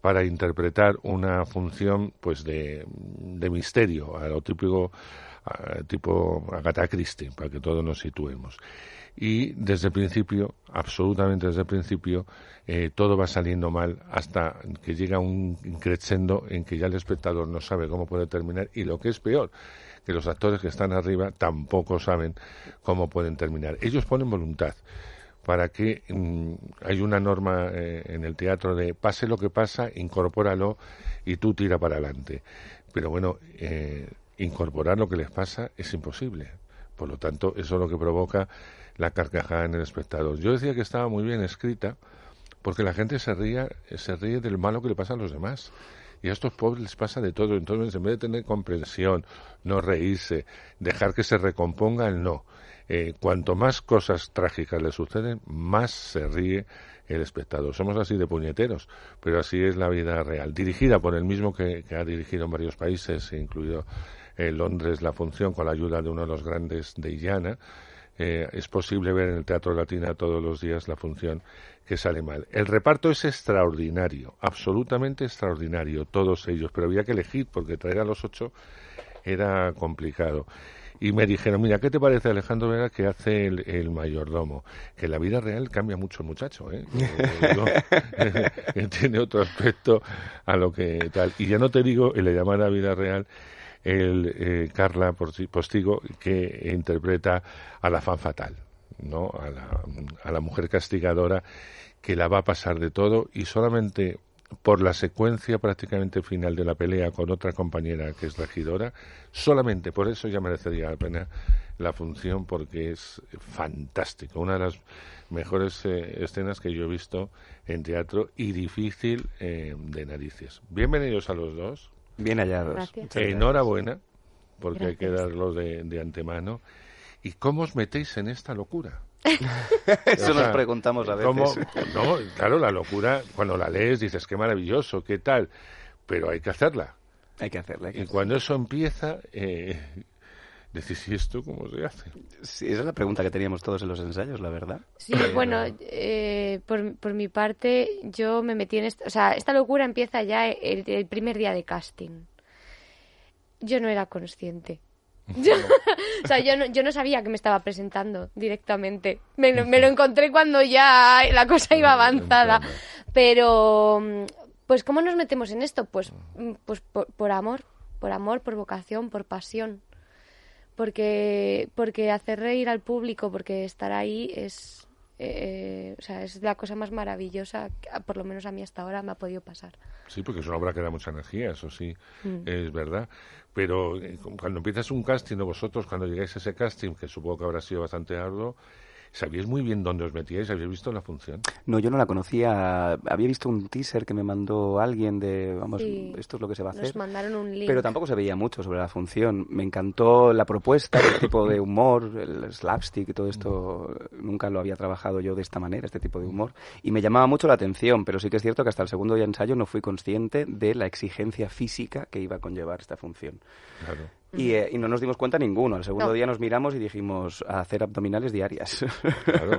para interpretar una función pues de, de misterio, a lo típico a- tipo Agatha Christie, para que todos nos situemos. Y desde el principio, absolutamente desde el principio, eh, todo va saliendo mal hasta que llega un crescendo en que ya el espectador no sabe cómo puede terminar y lo que es peor, que los actores que están arriba tampoco saben cómo pueden terminar. Ellos ponen voluntad para que mm, hay una norma eh, en el teatro de pase lo que pasa, incorpóralo y tú tira para adelante. Pero bueno, eh, incorporar lo que les pasa es imposible. Por lo tanto, eso es lo que provoca la carcajada en el espectador. Yo decía que estaba muy bien escrita porque la gente se ría, se ríe del malo que le pasa a los demás. Y a estos pobres les pasa de todo. Entonces, en vez de tener comprensión, no reírse, dejar que se recomponga el no. Eh, cuanto más cosas trágicas le suceden, más se ríe el espectador. Somos así de puñeteros, pero así es la vida real. Dirigida por el mismo que, ha dirigido en varios países, incluido en Londres la función con la ayuda de uno de los grandes de Illana. Eh, es posible ver en el Teatro Latina todos los días la función que sale mal. El reparto es extraordinario, absolutamente extraordinario, todos ellos, pero había que elegir porque traer a los ocho era complicado. Y me dijeron, mira, ¿qué te parece Alejandro Vera que hace el, mayordomo? Que en la vida real cambia mucho el muchacho, ¿eh? Tiene otro aspecto a lo que tal. Y ya no te digo en la llamada vida real el eh, Carla Postigo que interpreta a la fan fatal, ¿no? A la, a la mujer castigadora que la va a pasar de todo y solamente por la secuencia prácticamente final de la pelea con otra compañera que es regidora, solamente por eso ya merecería la pena la función porque es fantástico, una de las mejores eh, escenas que yo he visto en teatro y difícil eh, de narices. Bienvenidos a los dos. Bien hallados. Enhorabuena, porque hay que darlo de, de antemano. ¿Y cómo os metéis en esta locura? Eso nos preguntamos a veces. No, claro, la locura, cuando la lees dices, qué maravilloso, qué tal, pero hay que hacerla. Hay que hacerla. y cuando eso empieza, eh, decís, ¿y esto cómo se hace? Sí, esa es la pregunta que teníamos todos en los ensayos, la verdad. Sí, bueno, eh, por, por, mi parte, yo me metí en esto, o sea, esta locura empieza ya el primer día de casting. Yo no era consciente o sea, yo no, yo no sabía que me estaba presentando directamente. Me, lo encontré cuando ya la cosa iba avanzada. Pero, pues, ¿cómo nos metemos en esto? Pues, pues por, amor, por amor, por vocación, por pasión. Porque, porque hacer reír al público, porque estar ahí es, eh, o sea, es la cosa más maravillosa, por lo menos a mí hasta ahora me ha podido pasar. Sí, porque es una obra que da mucha energía, eso sí, mm. es verdad. Pero eh, cuando empiezas un casting, o vosotros cuando llegáis a ese casting, que supongo que habrá sido bastante arduo, ¿Sabíais muy bien dónde os metíais? ¿Habíais visto la función? No, yo no la conocía. Había visto un teaser que me mandó alguien de, vamos, esto es lo que se va a hacer. Nos mandaron un link. Pero tampoco se veía mucho sobre la función. Me encantó la propuesta, el tipo de humor, el slapstick y todo esto. Nunca lo había trabajado yo de esta manera, este tipo de humor. Y me llamaba mucho la atención, pero sí que es cierto que hasta el segundo día de ensayo no fui consciente de la exigencia física que iba a conllevar esta función. Claro. Eh, y, no nos dimos cuenta ninguno. Al segundo día nos miramos y dijimos a hacer abdominales diarias. Claro,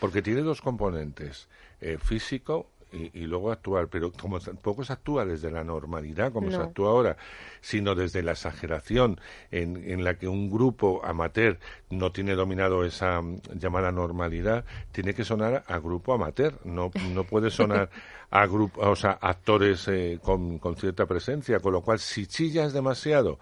porque tiene dos componentes, eh, físico y, luego actual, pero como tampoco se actúa desde la normalidad, como se actúa ahora, sino desde la exageración en, en, la que un grupo amateur no tiene dominado esa mm, llamada normalidad, tiene que sonar a grupo amateur, no, no puede sonar a grupo, o sea, actores eh, con, con cierta presencia, con lo cual si chillas demasiado,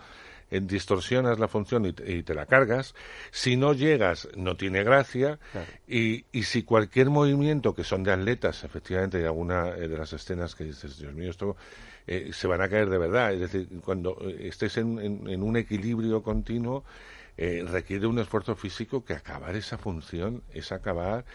distorsionas la función y te, la cargas. Si no llegas, no tiene gracia. Y, y, si cualquier movimiento que son de atletas, efectivamente, hay alguna eh, de las escenas que dices, Dios mío, esto eh, se van a caer de verdad. Es decir, cuando eh, estés en, en, un equilibrio continuo, requiere un esfuerzo físico que acabar esa función es acabar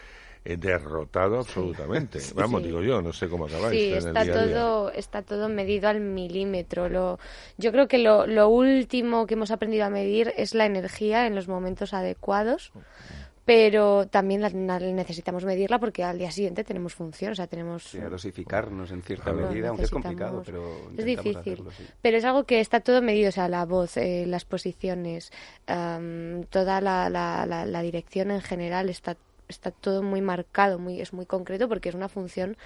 derrotado absolutamente. Vamos, digo yo, no sé cómo acabáis. Sí, está, todo, está todo medido al milímetro. Lo, yo creo que lo, lo último que hemos aprendido a medir es la energía en los momentos adecuados pero también necesitamos medirla porque al día siguiente tenemos función, o sea, tenemos... Sí, dosificarnos en cierta medida, aunque es complicado, pero... Es difícil, pero es algo que está todo medido, o sea, la voz, eh, las posiciones, toda la, la, la, dirección en general está está todo muy marcado, muy, es muy concreto porque es una función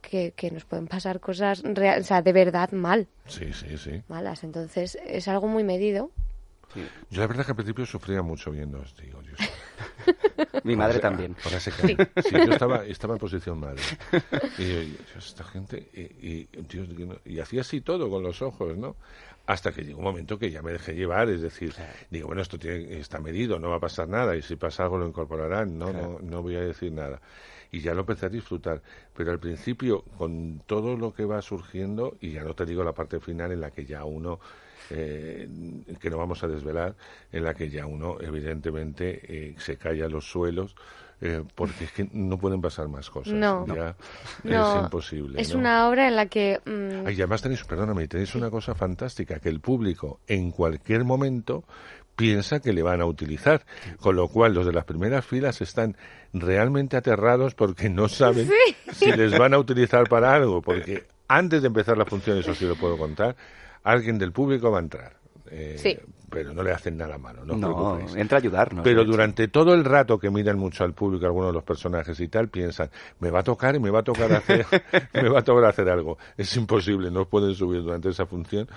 que, que nos pueden pasar cosas real, o sea, de verdad mal. Sí, sí, sí. Malas. Entonces es algo muy medido. Yo la verdad que al principio sufría mucho viendo digo, Dios. Mi madre también. sí. yo estaba, estaba en posición madre. Y esta gente, y, y hacía así todo con los ojos, ¿no? Hasta que llegó un momento que ya me dejé llevar, es decir, digo, bueno, esto tiene, está medido, no va a pasar nada, y si pasa algo lo incorporarán, no, no, no voy a decir nada. y ya lo empecé a disfrutar. Pero al principio, con todo lo que va surgiendo, y ya no te digo la parte final en la que ya uno eh, que no vamos a desvelar, en la que ya uno evidentemente eh, se cae a los suelos. Eh, porque es que no pueden pasar más cosas. No, ya no. es imposible. Es ¿no? una obra en la que... mm, Ay, y además tenéis, perdóname, tenéis una cosa fantástica, que el público en cualquier momento piensa que le van a utilizar, con lo cual los de las primeras filas están realmente aterrados porque no saben Sí. si les van a utilizar para algo, porque antes de empezar la función, eso sí lo puedo contar, alguien del público va a entrar. eh, Sí. Pero no le hacen nada malo, no os No, entra a ayudarnos. Pero durante todo el rato que miran mucho al público, algunos de los personajes y tal, piensan, me va a tocar y me va a tocar hacer, me va a tocar hacer algo. Es imposible, no pueden subir durante esa función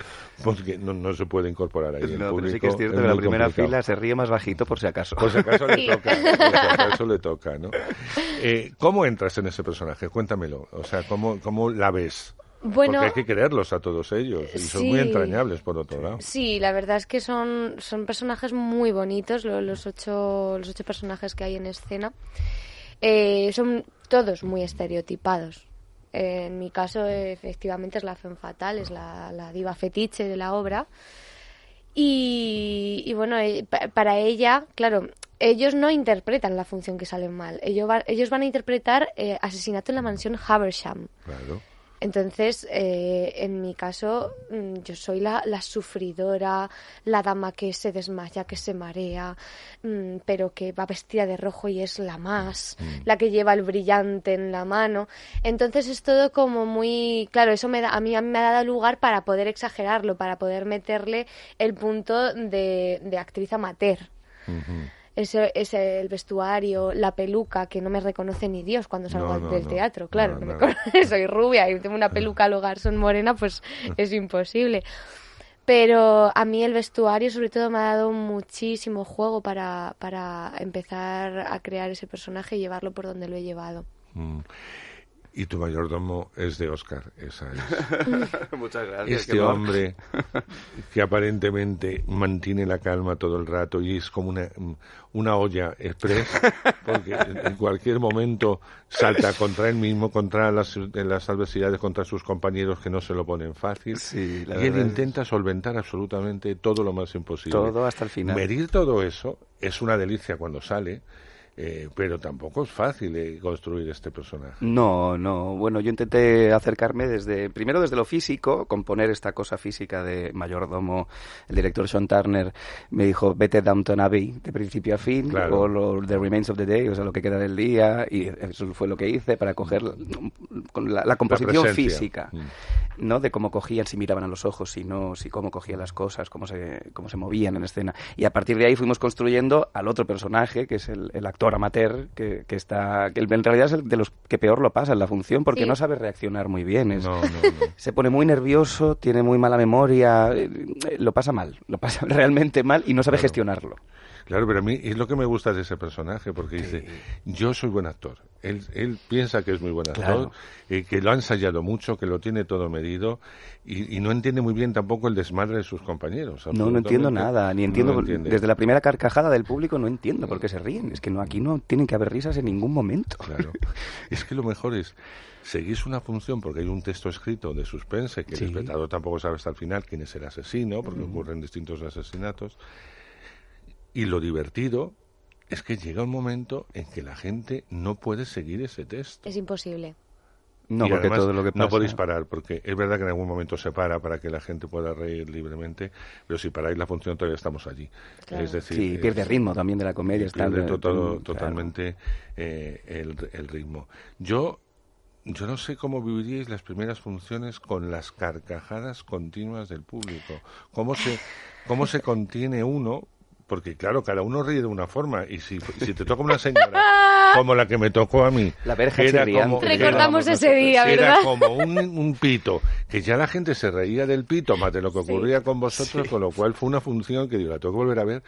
porque no, no se puede incorporar ahí. El No, pero sí público que es cierto es que la primera complicado. fila se ríe más bajito por si acaso. Por si acaso le toca, por si acaso le toca, ¿no? Eh, ¿Cómo entras en ese personaje? Cuéntamelo. O sea, ¿cómo, cómo la ves? Bueno- Porque hay que quererlos a todos ellos y son muy entrañables, por otro lado. Sí, la verdad es que son, son personajes muy bonitos, lo- los ocho, los ocho personajes que hay en escena. Eh, son todos muy estereotipados. Eh, en mi caso, efectivamente, es la femme fatal, es la, la diva fetiche de la obra. Y, y bueno, eh, pa- para ella, claro, ellos no interpretan la función que salen mal. Ellos, va- ellos van a interpretar eh, asesinato en la mansión Haversham. Claro. Entonces, eh, en mi caso, mm, yo soy la, la sufridora, la dama que se desmaya, que se marea, mm, pero que va vestida de rojo y es la más, la que lleva el brillante en la mano. Entonces es todo como muy, claro, eso me da, a mí a mí me ha dado lugar para poder exagerarlo, para poder meterle el punto de, de actriz amateur. Ese, ese, el vestuario, la peluca, que no me reconoce ni Dios cuando salgo No, no, del no. teatro, claro. Me soy rubia y tengo una peluca al hogar, son morena, pues es imposible. Pero a mí el vestuario sobre todo me ha dado muchísimo juego para, para empezar a crear ese personaje y llevarlo por donde lo he llevado. Mm. Y tu mayordomo es de Oscar, esa es. Muchas gracias. Este hombre que aparentemente mantiene la calma todo el rato y es como una, una olla express, porque en cualquier momento salta contra él mismo, contra las, las adversidades, contra sus compañeros que no se lo ponen fácil. Sí, y él intenta solventar absolutamente todo lo más imposible. Todo hasta el final. Medir todo eso es una delicia cuando sale. Eh, pero tampoco es fácil eh, construir este personaje. No, no. Bueno, yo intenté acercarme desde, primero desde lo físico, componer esta cosa física de mayordomo. El director Sean Turner me dijo, vete a Downton Abbey de principio a fin, Claro. o lo, The Remains of the Day, o sea, lo que queda del día, y eso fue lo que hice para coger la, la composición física. Mm. ¿no? De cómo cogían, si miraban a los ojos, si no, si cómo cogían las cosas, cómo se, cómo se movían en escena. Y a partir de ahí fuimos construyendo al otro personaje, que es el, el actor amateur, que, que está, que en realidad es el de los que peor lo pasa en la función, porque Sí. no sabe reaccionar muy bien. Es- No, no, no. se pone muy nervioso, tiene muy mala memoria, eh, lo pasa mal, lo pasa realmente mal y no sabe Claro. gestionarlo. Claro, pero a mí es lo que me gusta de ese personaje, porque dice, yo soy buen actor. Él, él piensa que es muy buen actor, Claro. eh, que lo ha ensayado mucho, que lo tiene todo medido, y, y no entiende muy bien tampoco el desmadre de sus compañeros. No, no entiendo nada, ni entiendo, desde la primera carcajada del público no entiendo por qué se ríen. Es que no, aquí no tienen que haber risas en ningún momento. Claro. Es que lo mejor es, seguís una función porque hay un texto escrito de suspense, que Sí. el espectador tampoco sabe hasta el final quién es el asesino, porque Mm. ocurren distintos asesinatos. Y lo divertido es que llega un momento en que la gente no puede seguir ese texto. Es imposible. No, Y porque además todo lo que pasa... No podéis parar, porque es verdad que en algún momento se para para que la gente pueda reír libremente, pero si paráis la función todavía estamos allí. Claro. Es decir, Sí, pierde es- ritmo también de la comedia, y está pierde todo- claro. totalmente eh, el, el ritmo. Yo, yo no sé cómo viviríais las primeras funciones con las carcajadas continuas del público. ¿Cómo se, cómo se contiene uno? Porque claro, cada uno ríe de una forma y si, si te toca una señora como la que me tocó a mí, La verja que era como, Recordamos era- ese día, que era ¿verdad? como un, un pito, que ya la gente se reía del pito más de lo que ocurría con vosotros, con lo cual fue una función que digo, la tengo que volver a ver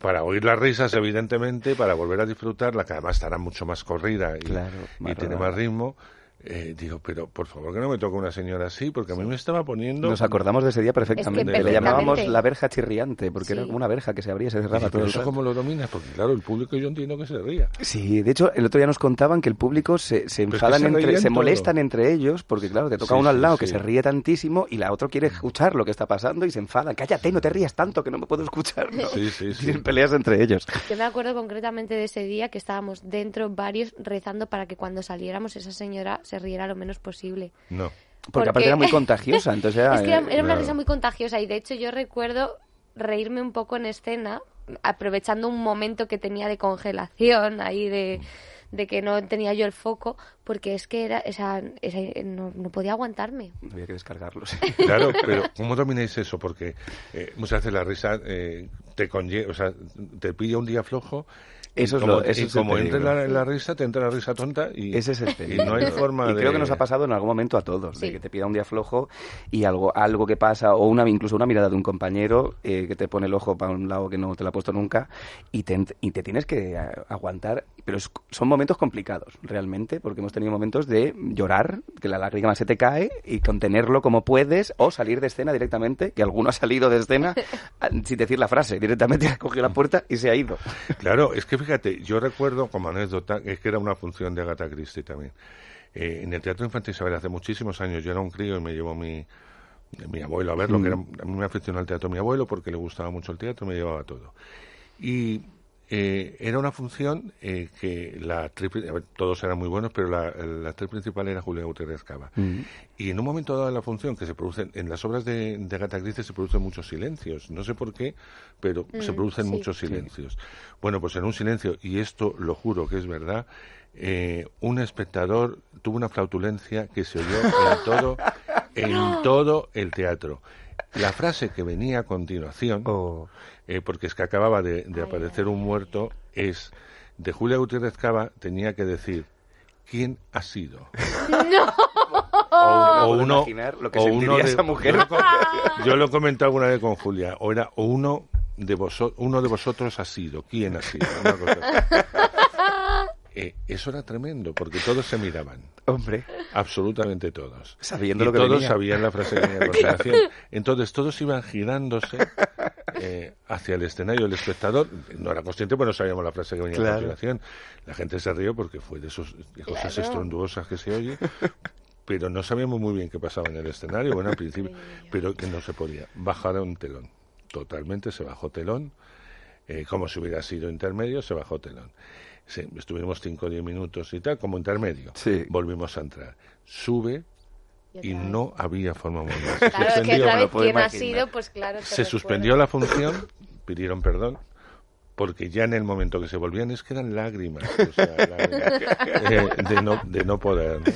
para oír las risas, evidentemente, para volver a disfrutarla, que además estará mucho más corrida y, Claro, y más tiene más ritmo. Eh, digo, pero por favor que no me toque una señora así, porque a mí me estaba poniendo... Nos acordamos de ese día perfectamente. Es que Le llamábamos la verja chirriante, porque era Sí. como una verja que se abría y se cerraba Dice, todo pero el eso rato. cómo lo dominas, porque claro, el público yo entiendo que se ría. Sí, de hecho, el otro día nos contaban que el público se, se Pero es que enfadan se entre, se todo. molestan entre ellos, porque claro, te toca Sí, uno al sí, lado sí. que se ríe tantísimo y la otra quiere escuchar lo que está pasando y se enfada. Cállate, no te rías tanto que no me puedo escuchar. ¿no? Sí, sí, sí. Tienen peleas entre ellos. Yo me acuerdo concretamente de ese día que estábamos dentro varios rezando para que cuando saliéramos esa señora se riera lo menos posible. No. Porque, aparte era muy contagiosa, entonces era... es que era, eh, era una claro. risa muy contagiosa y de hecho yo recuerdo reírme un poco en escena aprovechando un momento que tenía de congelación ahí de, de que no tenía yo el foco porque es que era esa, esa- no, no podía aguantarme Había que descargarlos. Claro, pero ¿cómo domináis eso? Porque eh, muchas veces la risa eh, te conlleva, o sea, te pilla un día flojo. Y Eso es como, lo- eso y es como peligro. la, la risa, te entra la risa tonta y, Ese es el y peligro. no hay forma Y de... creo que nos ha pasado en algún momento a todos, de que te pida un día flojo y algo algo que pasa, o una incluso una mirada de un compañero eh, que te pone el ojo para un lado que no te lo ha puesto nunca y te, ent- y te tienes que aguantar. Pero es- son momentos complicados, realmente, porque hemos tenido momentos de llorar, que la lágrima se te cae y contenerlo como puedes, o salir de escena directamente, que alguno ha salido de escena sin decir la frase, directamente ha cogido la puerta y se ha ido. Claro, es que fíjate, yo recuerdo como anécdota, es que era una función de Agatha Christie también. Eh, en el Teatro Infantil Isabel hace muchísimos años, yo era un crío y me llevó mi, mi abuelo a verlo, Mm. que era, a mí me aficionó al teatro mi abuelo porque le gustaba mucho el teatro, me llevaba todo. Y eh, era una función eh, que la actriz, todos eran muy buenos, pero la, la actriz principal era Julia Gutiérrez Cava. Mm. Y en un momento dado de la función, que se producen, en las obras de, de Agatha Christie se producen muchos silencios. No sé por qué, pero se Mm, producen sí. muchos silencios. Bueno, pues en un silencio, y esto lo juro que es verdad, eh, un espectador tuvo una flautulencia que se oyó en todo, en todo el teatro. La frase que venía a continuación, Oh. eh, porque es que acababa de, de aparecer un muerto, es de Julia Gutiérrez Cava, tenía que decir, ¿quién ha sido? o, o uno, imaginar lo que o sentiría uno de, esa mujer. Yo lo, yo lo comenté alguna vez con Julia. O era o uno de vosotros, uno de vosotros ha sido. ¿Quién ha sido? Una cosa así. Eh, eso era tremendo porque todos se miraban. Hombre. Absolutamente todos. Sabiendo y lo que todos venía. sabían la frase que venía continuación. Entonces todos iban girándose eh, hacia el escenario. El espectador no era consciente, pues no sabíamos la frase que venía Claro. a continuación. La gente se rió porque fue de esos de cosas Claro. estruenduosas que se oye. Pero no sabíamos muy bien qué pasaba en el escenario, bueno, al principio, pero que no se podía. Bajaron telón. Totalmente se bajó telón. Eh, como si hubiera sido intermedio, se bajó telón. Sí, estuvimos 5 o 10 minutos y tal, como intermedio. Sí. Volvimos a entrar. Sube y no había forma de moverse. claro es que otra vez quién ha sido pues claro se suspendió la función, pidieron perdón, porque ya en el momento que se volvían es que eran lágrimas, o sea, lágrimas, eh, de, no, de no poder. ¿no?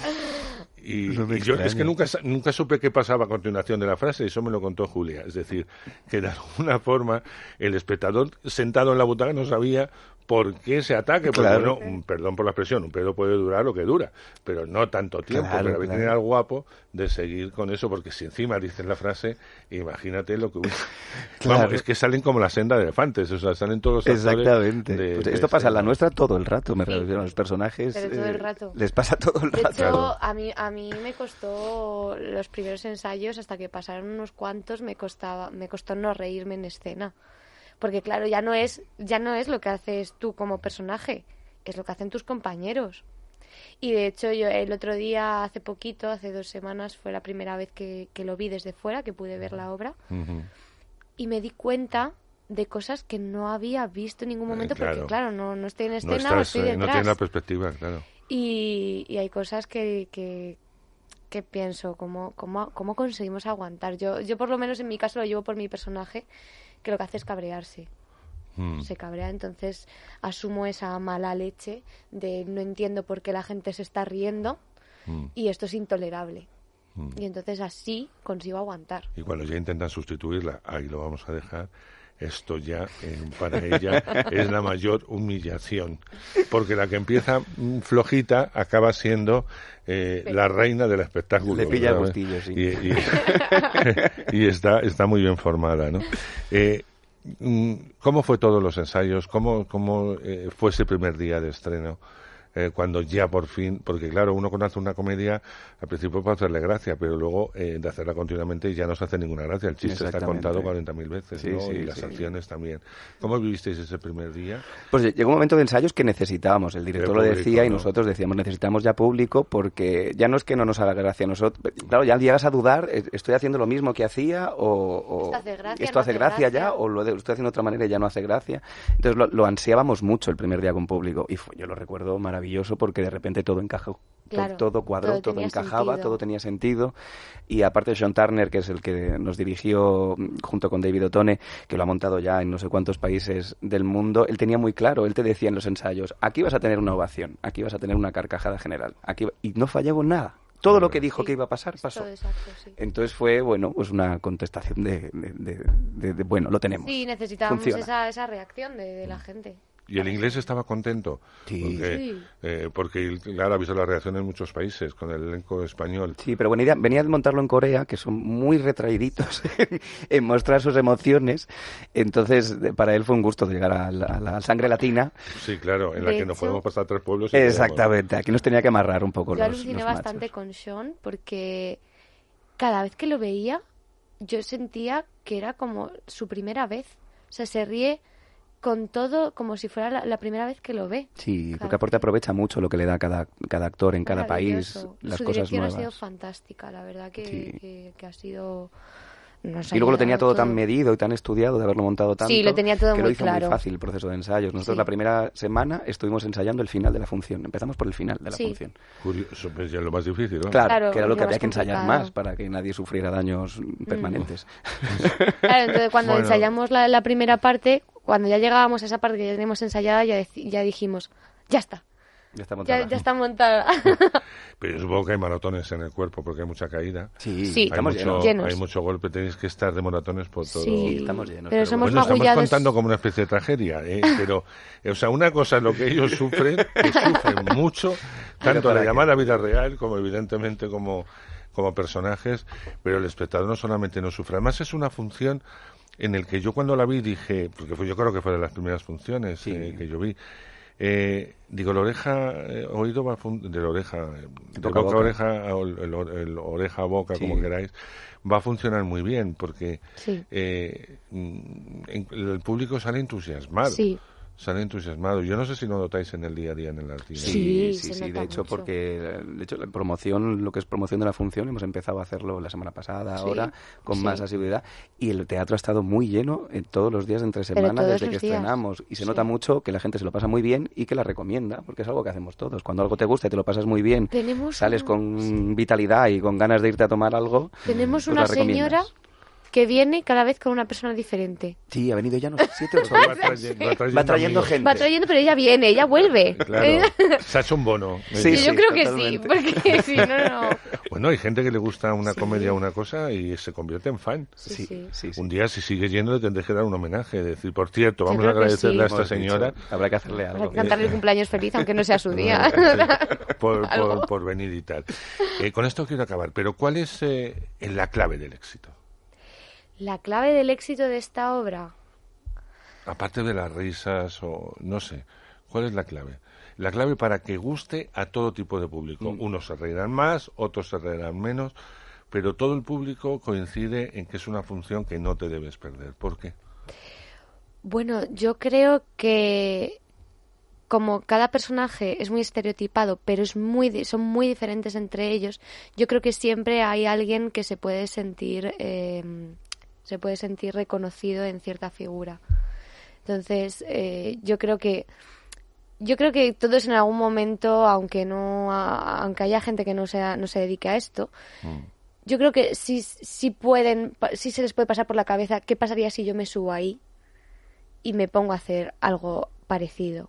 Y, No y yo es que nunca, nunca supe qué pasaba a continuación de la frase, eso me lo contó Julia. Es decir, que de alguna forma el espectador sentado en la butaca no sabía por qué ese ataque. Porque, Claro. bueno, un- perdón por la expresión, un pedo puede durar lo que dura, pero no tanto tiempo. Claro, pero claro. tener al guapo de seguir con eso, porque si encima dicen la frase, imagínate lo que. Vamos, es que salen como la senda de elefantes, o sea, salen todos los Exactamente. de- Pues de esto pasa en la nuestra todo el rato, me Sí. refiero a los personajes. Pero todo el eh, rato. Les pasa todo el De rato. hecho, a mí, a mí me costó los primeros ensayos, hasta que pasaron unos cuantos, me costaba, me costó no reírme en escena. Porque claro, ya no es, ya no es lo que haces tú como personaje, es lo que hacen tus compañeros. Y de hecho, yo el otro día, hace poquito, hace dos semanas, fue la primera vez que, que lo vi desde fuera, que pude ver la obra, y me di cuenta de cosas que no había visto en ningún momento, Eh, claro. porque claro, no, no estoy en No, escena o estás, estoy eh, no detrás. tienes la perspectiva, claro. Y, y hay cosas que, que, que pienso, ¿cómo, cómo, ¿cómo conseguimos aguantar? Yo, yo por lo menos en mi caso lo llevo por mi personaje, que lo que hace es cabrearse. Mm. Se cabrea, entonces asumo esa mala leche de no entiendo por qué la gente se está riendo Mm. y esto es intolerable. Mm. Y entonces así consigo aguantar. Y cuando ya intentan sustituirla, ahí lo vamos a dejar. Esto ya eh, para ella es la mayor humillación, porque la que empieza mm, flojita acaba siendo eh, la reina del espectáculo. Le pilla el sí. Y, y- y está, está muy bien formada, ¿no? Eh, mm, ¿Cómo fue todos los ensayos? ¿Cómo, cómo eh, fue ese primer día de estreno? Eh, cuando ya por fin, porque claro, uno conoce una comedia al principio para hacerle gracia, pero luego eh, de hacerla continuamente ya no se hace ninguna gracia. El chiste está contado 40.000 veces, Sí, ¿no? sí, y las sí. acciones también. ¿Cómo vivisteis ese primer día? Pues llegó un momento de ensayos que necesitábamos. El director lo decía y ¿no? nosotros decíamos necesitamos ya público porque ya no es que no nos haga gracia a nosotros. Claro, ya llegas a dudar, eh, estoy haciendo lo mismo que hacía o, o Esto hace gracia, esto no hace hace gracia, gracia. ya o lo, de- lo estoy haciendo de otra manera y ya no hace gracia. Entonces lo, lo ansiábamos mucho el primer día con público y fue- yo lo recuerdo maravilloso porque de repente todo encajó. Claro, todo cuadró, todo todo, encajaba, sentido. todo tenía sentido. Y aparte Sean Turner, que es el que nos dirigió mm, junto con David Otone, que lo ha montado ya en no sé cuántos países del mundo, él tenía muy claro, él te decía en los ensayos, aquí vas a tener una ovación, aquí vas a tener una carcajada general, aquí va-". y no fallaba nada. Todo lo que dijo que iba a pasar pasó. Exacto, sí. Entonces fue, bueno, pues una contestación de, de- de- de- bueno, lo tenemos. Sí, necesitábamos esa, esa reacción de, de la gente. ¿Y el inglés estaba contento? Porque, Sí. eh, porque, claro, ha visto la reacción en muchos países con el elenco español. Sí, pero buena idea. Venía de montarlo en Corea, que son muy retraíditos en mostrar sus emociones. Entonces, para él fue un gusto llegar a la, a la sangre latina. Sí, claro, en la De que nos hecho- podemos pasar tres pueblos. y podemos- Exactamente. Aquí nos tenía que amarrar un poco Yo los, aluciné los machos. bastante con Sean porque cada vez que lo veía yo sentía que era como su primera vez. O sea, se ríe con todo como si fuera la, la primera vez que lo ve. Sí, Cada porque aparte aprovecha mucho lo que le da cada, cada actor en cada país, las Su cosas dirección nuevas. ha sido fantástica, la verdad que, Sí. que, que ha sido... nos Y luego lo tenía ayudado todo, tan medido y tan estudiado de haberlo montado tanto. Sí, lo tenía todo que muy lo hizo claro. muy fácil el proceso de ensayos. Nosotros Sí. la primera semana estuvimos ensayando el final de la función. Empezamos por el final de la Sí. función. Curioso, pues ya lo más difícil, ¿no? Claro, Claro, que era lo que había que ensayar complicado. más para que nadie sufriera daños permanentes. Claro, entonces cuando Bueno. ensayamos la, la primera parte, cuando ya llegábamos a esa parte que ya teníamos ensayada, ya, ya dijimos, ya está, Ya está montada. ya está montada. Pero yo supongo que hay maratones en el cuerpo porque hay mucha caída. Sí, Sí. hay, estamos mucho, llenos. Hay mucho golpe, tenéis que estar de maratones por todo. Sí, estamos llenos, Pero pero somos Bueno, estamos magullados. contando como una especie de tragedia, ¿eh? pero, eh, o sea, una cosa es lo que ellos sufren, que sufren mucho, tanto en para la llamada vida real como evidentemente como, como personajes, pero el espectador no solamente no sufre, además es una función en el que yo cuando la vi dije, porque fue, yo creo que fue de las primeras funciones eh, que yo vi, eh, digo, la oreja, eh, oído va a fun- de la oreja, de Boca boca, oreja, el, el oreja a boca, Sí. como queráis, va a funcionar muy bien, porque Sí. eh, mm, en- el público sale entusiasmado. Sí. Sale entusiasmado. Yo no sé si lo notáis en el día a día en el arte. Sí, sí, sí, de hecho, porque de hecho la promoción, lo que es promoción de la función, hemos empezado a hacerlo la semana pasada, Sí, ahora, con sí. más asiduidad, y el teatro ha estado muy lleno en todos los días de entre semana desde que días. estrenamos, y se Sí. nota mucho que la gente se lo pasa muy bien y que la recomienda, porque es algo que hacemos todos. Cuando algo te gusta y te lo pasas muy bien, Tenemos sales un- con vitalidad y con ganas de irte a tomar algo, Tenemos pues una señora que viene cada vez con una persona diferente. Sí, ha venido ya no sé, siete ocho Va trayendo- va trayendo Va trayendo amigos. gente. Va trayendo, pero ella viene, ella vuelve. Claro, se ha hecho un bono. Sí, yo creo que sí, porque si no, no. Bueno, hay gente que le gusta una comedia o una cosa y se convierte en fan. Sí, sí. Un día, si sigue yendo, le tendré que dar un homenaje. Decir, por cierto, vamos a agradecerle sí. a esta Hemos dicho, señora. Habrá que hacerle algo. Cantarle el cumpleaños feliz, aunque no sea su día. por, por venir y tal. Eh, con esto quiero acabar, pero ¿cuál es eh, la clave del éxito? La clave del éxito de esta obra. Aparte de las risas o no sé, ¿cuál es la clave? La clave para que guste a todo tipo de público. Mm. Unos se reirán más, otros se reirán menos, pero todo el público coincide en que es una función que no te debes perder. ¿Por qué? Bueno, yo creo que como cada personaje es muy estereotipado, pero es muy di- son muy diferentes entre ellos, yo creo que siempre hay alguien que se puede sentir eh, se puede sentir reconocido en cierta figura. Entonces, eh, yo creo que yo creo que todos en algún momento, aunque no a- aunque haya gente que no sea no se dedique a esto, yo creo que sí, sí pueden, sí se les puede pasar por la cabeza qué pasaría si yo me subo ahí y me pongo a hacer algo parecido.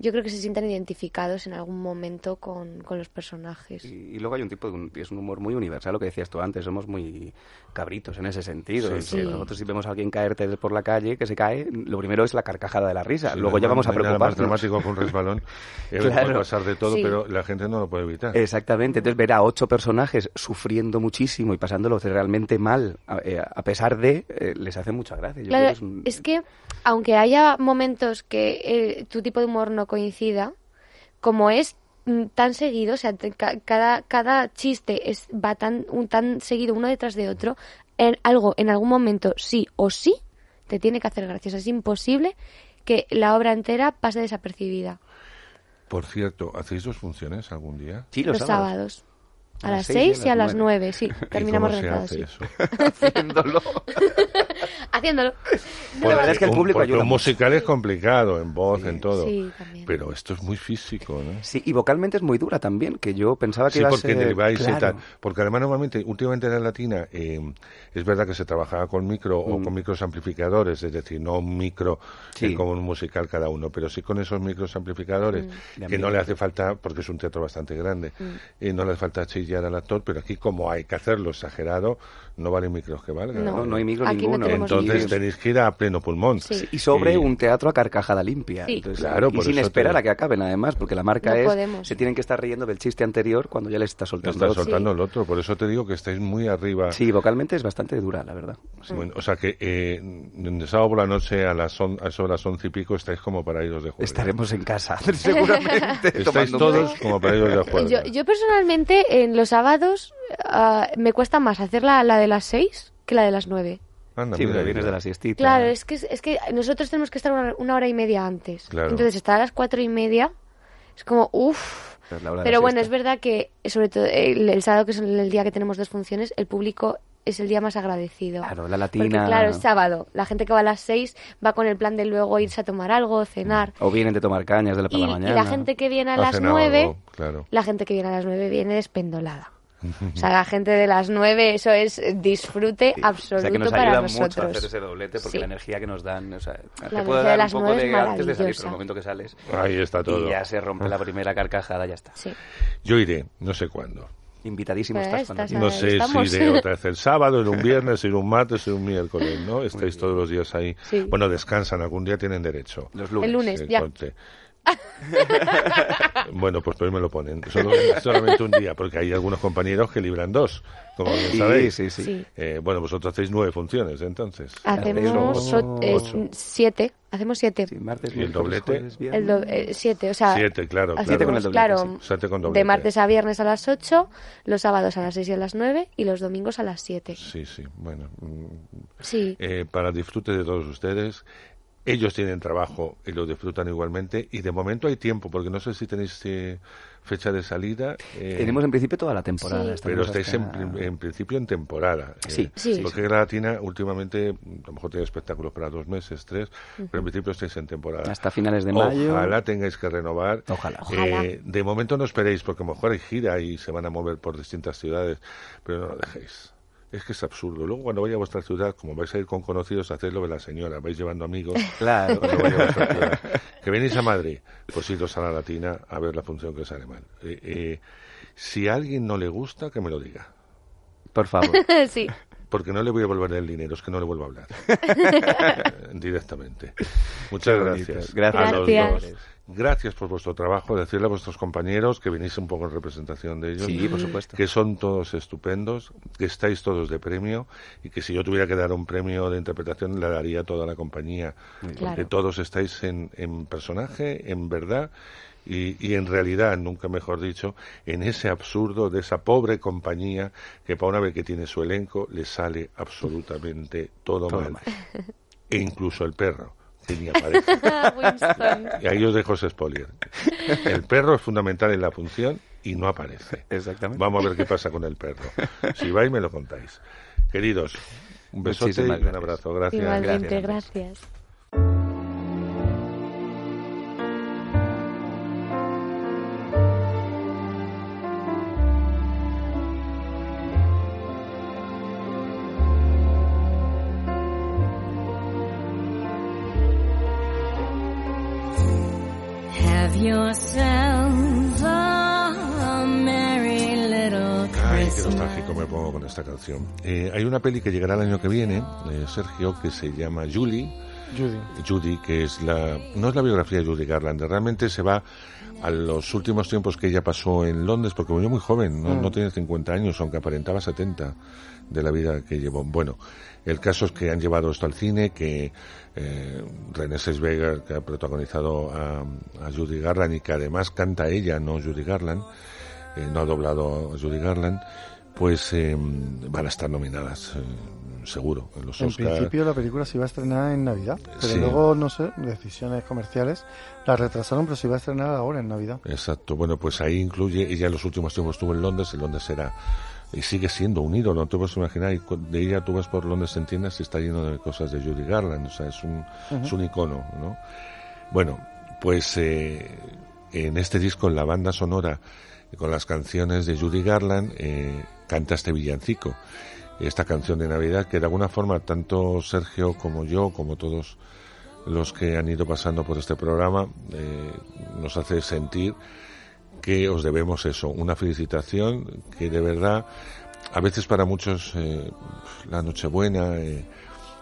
Yo creo que se sienten identificados en algún momento con, con los personajes. Y, y luego hay un tipo de un, es un humor muy universal, lo que decías tú antes, somos muy cabritos en ese sentido. Sí, sí. Nosotros si vemos a alguien caerte por la calle, que se cae, lo primero es la carcajada de la risa, Sí, luego ya vamos a nada más preocuparnos. dramático que un resbalón. Claro. Puede pasar de todo, Sí. pero la gente no lo puede evitar. Exactamente, entonces ver a ocho personajes sufriendo muchísimo y pasándolo realmente mal, a, eh, a pesar de, eh, les hace mucha gracia. Yo creo Claro, que es un- es que aunque haya momentos que eh, tu tipo de humor no coincida, como es mm, tan seguido, o sea, cada, cada chiste es, va tan, un, tan seguido uno detrás de otro, en algo, en algún momento, sí o sí, te tiene que hacer gracia. O sea, es imposible que la obra entera pase desapercibida. Por cierto, ¿hacéis dos funciones algún día? Sí, Los, sábados. A, las 6 y a las 9, sí. Terminamos ¿Y sí. eso? Haciéndolo. Haciéndolo. Porque verdad es que el público ayuda mucho. musical es complicado, en voz, en todo. Sí, también. Pero esto es muy físico, ¿no? Sí, y vocalmente es muy dura también, que yo pensaba que Sí, iba a porque ser... deriváis y Claro. tal. Porque además normalmente, últimamente en la latina, eh, es verdad que se trabajaba con micro Mm. o con micros amplificadores, es decir, no un micro Sí. eh, como un musical cada uno, pero sí con esos micros amplificadores, Mm. Que no le hace falta, porque es un teatro bastante grande, Mm. y no le hace falta chillar al actor, pero aquí como hay que hacerlo exagerado, no valen micros que valgan. No, no hay micro Aquí no ninguno. tenemos Entonces micros. tenéis que ir a pleno pulmón. Sí. Y sobre Y- un teatro a carcajada limpia. Sí. Entonces, Claro, y sin eso te- esperar a que acaben, además, porque la marca No es... podemos. Se tienen que estar riendo del chiste anterior cuando ya les está soltando Está otro. soltando el otro, por eso te digo que estáis muy arriba. Sí, vocalmente es bastante dura, la verdad. Bueno, o sea que eh, el sábado por la noche a las on- a eso de las once y pico estáis como para iros de juego. Estaremos en casa, seguramente. Estáis todos como para iros de juego. Yo, yo personalmente en los sábados ah, me cuesta más hacer la, la de las 6 que la de las 9. Anda, Sí, pero vienes de la siestita. Claro, es que, es que nosotros tenemos que estar una, una hora y media antes. Claro. Entonces estar a las cuatro y media es como, uff. Es la Pero la bueno, es siesta. verdad que sobre todo el, el sábado, que es el día que tenemos dos funciones, el público es el día más agradecido. Claro, la Porque latina... claro, es sábado. La gente que va a las seis va con el plan de luego irse a tomar algo, cenar. O vienen de tomar cañas de la, por Y, la y mañana. la gente que viene a Ha las nueve, claro. la gente que viene a las nueve viene despendolada. O sea, la gente de las nueve, eso es disfrute Sí. absoluto o sea, que nos para ayuda nosotros. mucho a hacer ese doblete porque Sí. la energía que nos dan, o sea, te energía puede de dar un las poco nueve de es antes de salir, pero maravillosa. el momento que sales Ahí está todo. y ya se rompe la primera carcajada, ya está. Sí. Yo iré, no sé cuándo. Invitadísimo Pues estás No sé estamos. si iré otra vez el sábado, en un viernes, en un martes, en un miércoles, ¿no? Estáis todos los días ahí. Sí. Bueno, descansan, algún día tienen derecho. Los lunes. El lunes, ya. bueno, pues hoy me lo ponen. Solo, solamente un día, porque hay algunos compañeros que libran dos, como bien Sí, sabéis. sí, sí. Sí. Eh, bueno, vosotros hacéis nueve funciones, entonces. Hacemos eh, ocho. siete. Hacemos siete. Sí, martes, ¿Y el doblete? jueves, viernes. El do- eh, siete, o sea, Siete, claro, claro. Siete con el doblete, claro, sí. Siete con doblete. de martes a viernes a las 8, los sábados a las 6 y a las 9 y los domingos a las 7. Sí, sí, bueno. mm, Sí. eh, para el disfrute de todos ustedes. Ellos tienen trabajo y lo disfrutan igualmente. Y de momento hay tiempo, porque no sé si tenéis eh, fecha de salida. eh, Tenemos en principio toda la temporada. Sí. pero estáis en, principio en temporada. eh, Sí, Sí. Porque la Latina últimamente, a lo mejor tiene espectáculos para dos meses, tres, pero en principio estáis en temporada. Hasta finales de mayo. Ojalá tengáis que renovar. Ojalá. Ojalá. Eh, de momento no esperéis, porque a lo mejor hay gira y se van a mover por distintas ciudades, pero no lo dejéis. Es que es absurdo. Luego cuando vaya a vuestra ciudad, como vais a ir con conocidos, hacedlo de la señora, vais llevando amigos. Claro. Cuando vaya a vuestra ciudad. Que venís a Madrid, pues iros a la Latina a ver la función que sale mal. Eh, eh, si a alguien no le gusta, que me lo diga. Por favor. sí. Porque no le voy a devolver el dinero, es que no le vuelvo a hablar. Eh, Directamente. Muchas gracias. Gracias. A los Gracias. dos. Gracias por vuestro trabajo. Decirle a vuestros compañeros que venís un poco en representación de ellos. Sí, por supuesto. Que son todos estupendos, que estáis todos de premio y que si yo tuviera que dar un premio de interpretación le daría a toda la compañía. Porque Claro. todos estáis en, en personaje, en verdad. Y, y en realidad, nunca mejor dicho, en ese absurdo de esa pobre compañía que para una vez que tiene su elenco le sale absolutamente todo, Todo mal. mal. E incluso el perro, aparece. Winston. Y ahí os dejo ese spoiler. El perro es fundamental en la función y no aparece. Exactamente. Vamos a ver qué pasa con el perro. Si vais, me lo contáis. Queridos, un besote y un abrazo. Gracias. Igualmente, Gracias. gracias. Yourself a merry little Ay, qué nostálgico me pongo con esta canción. Eh, hay una peli que llegará el año que viene, eh, Sergio, que se llama Julie, Judy. Judy, que es la no es la biografía de Judy Garland, realmente se va a los últimos tiempos que ella pasó en Londres, porque murió muy joven, no, Mm. no tiene 50 años, aunque aparentaba 70 de la vida que llevó. Bueno, el caso es que han llevado esto al cine, que eh, René Sesvega, que ha protagonizado a, a Judy Garland y que además canta ella, no Judy Garland, eh, no ha doblado a Judy Garland, pues eh, van a estar nominadas, eh, seguro, en los En Oscar. principio la película se iba a estrenar en Navidad, pero Sí. luego, no sé, decisiones comerciales la retrasaron, pero se iba a estrenar ahora en Navidad. Exacto, bueno, pues ahí incluye, ella en los últimos tiempos estuvo en Londres, en Londres era y sigue siendo un ídolo, no te puedes imaginar, y de ella tú vas por Londres en tiendas y está lleno de cosas de Judy Garland, o sea, es un, es un icono, ¿no? Bueno, pues eh, en este disco, en la banda sonora, con las canciones de Judy Garland, eh, canta este villancico, esta canción de Navidad, que de alguna forma tanto Sergio como yo, como todos los que han ido pasando por este programa, eh, nos hace sentir que os debemos eso, una felicitación que de verdad, a veces para muchos eh, la Nochebuena eh,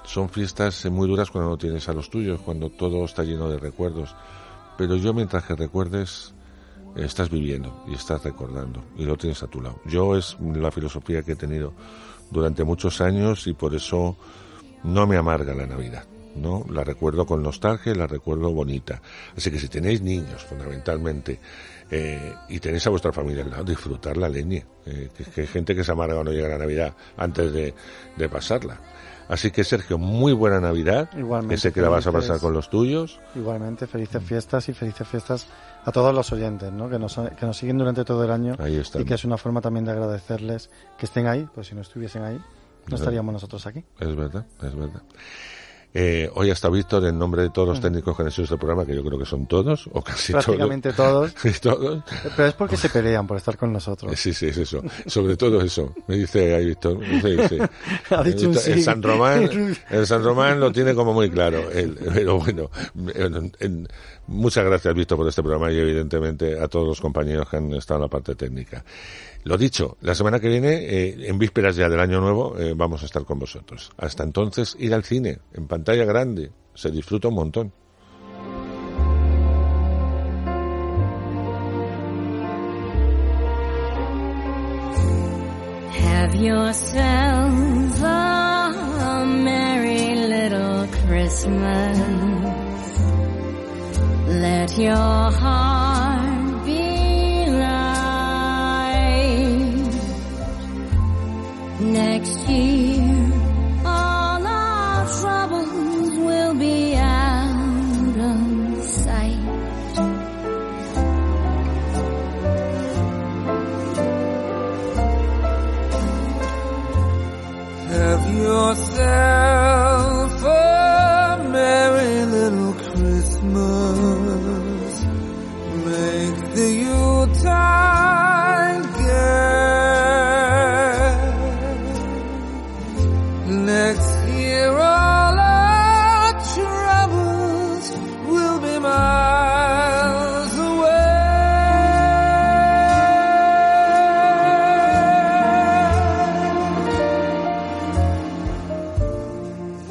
son fiestas eh, muy duras cuando no tienes a los tuyos, cuando todo está lleno de recuerdos. Pero yo mientras que recuerdes, estás viviendo y estás recordando y lo tienes a tu lado. Yo es la filosofía que he tenido durante muchos años y por eso no me amarga la Navidad. ¿no? La recuerdo con nostalgia y la recuerdo bonita. Así que si tenéis niños, fundamentalmente, eh, y tenéis a vuestra familia al lado, disfrutar la leña. Eh, que, que hay gente que se amarga cuando llega la Navidad antes de, de pasarla. Así que Sergio, muy buena Navidad. Igualmente, que sé que la vas a pasar con los tuyos. Igualmente, felices fiestas y felices fiestas a todos los oyentes, ¿no? Que nos, que nos siguen durante todo el año Ahí y que es una forma también de agradecerles que estén ahí, pues si no estuviesen ahí, no estaríamos nosotros aquí. Es verdad, es verdad. Eh, hoy hasta Víctor, en nombre de todos los Mm. técnicos que han hecho este programa, que yo creo que son todos, o casi Prácticamente todos. todos. todos. Pero es porque se pelean por estar con nosotros. Sí, sí, es eso. Sobre todo eso. Me dice ahí Víctor. Sí, sí. Ha dicho un el, sí. San Román, el San Román lo tiene como muy claro. Él, pero bueno, en- en- muchas gracias Víctor por este programa y evidentemente a todos los compañeros que han estado en la parte técnica. Lo dicho, la semana que viene, eh, en vísperas ya del año nuevo, eh, vamos a estar con vosotros. Hasta entonces, ir al cine, en pantalla grande, se disfruta un montón. Have yourself a merry little Christmas. Let your heart Next year, all our troubles will be out of sight. Have yourself a merry little Christmas. Make the Yuletide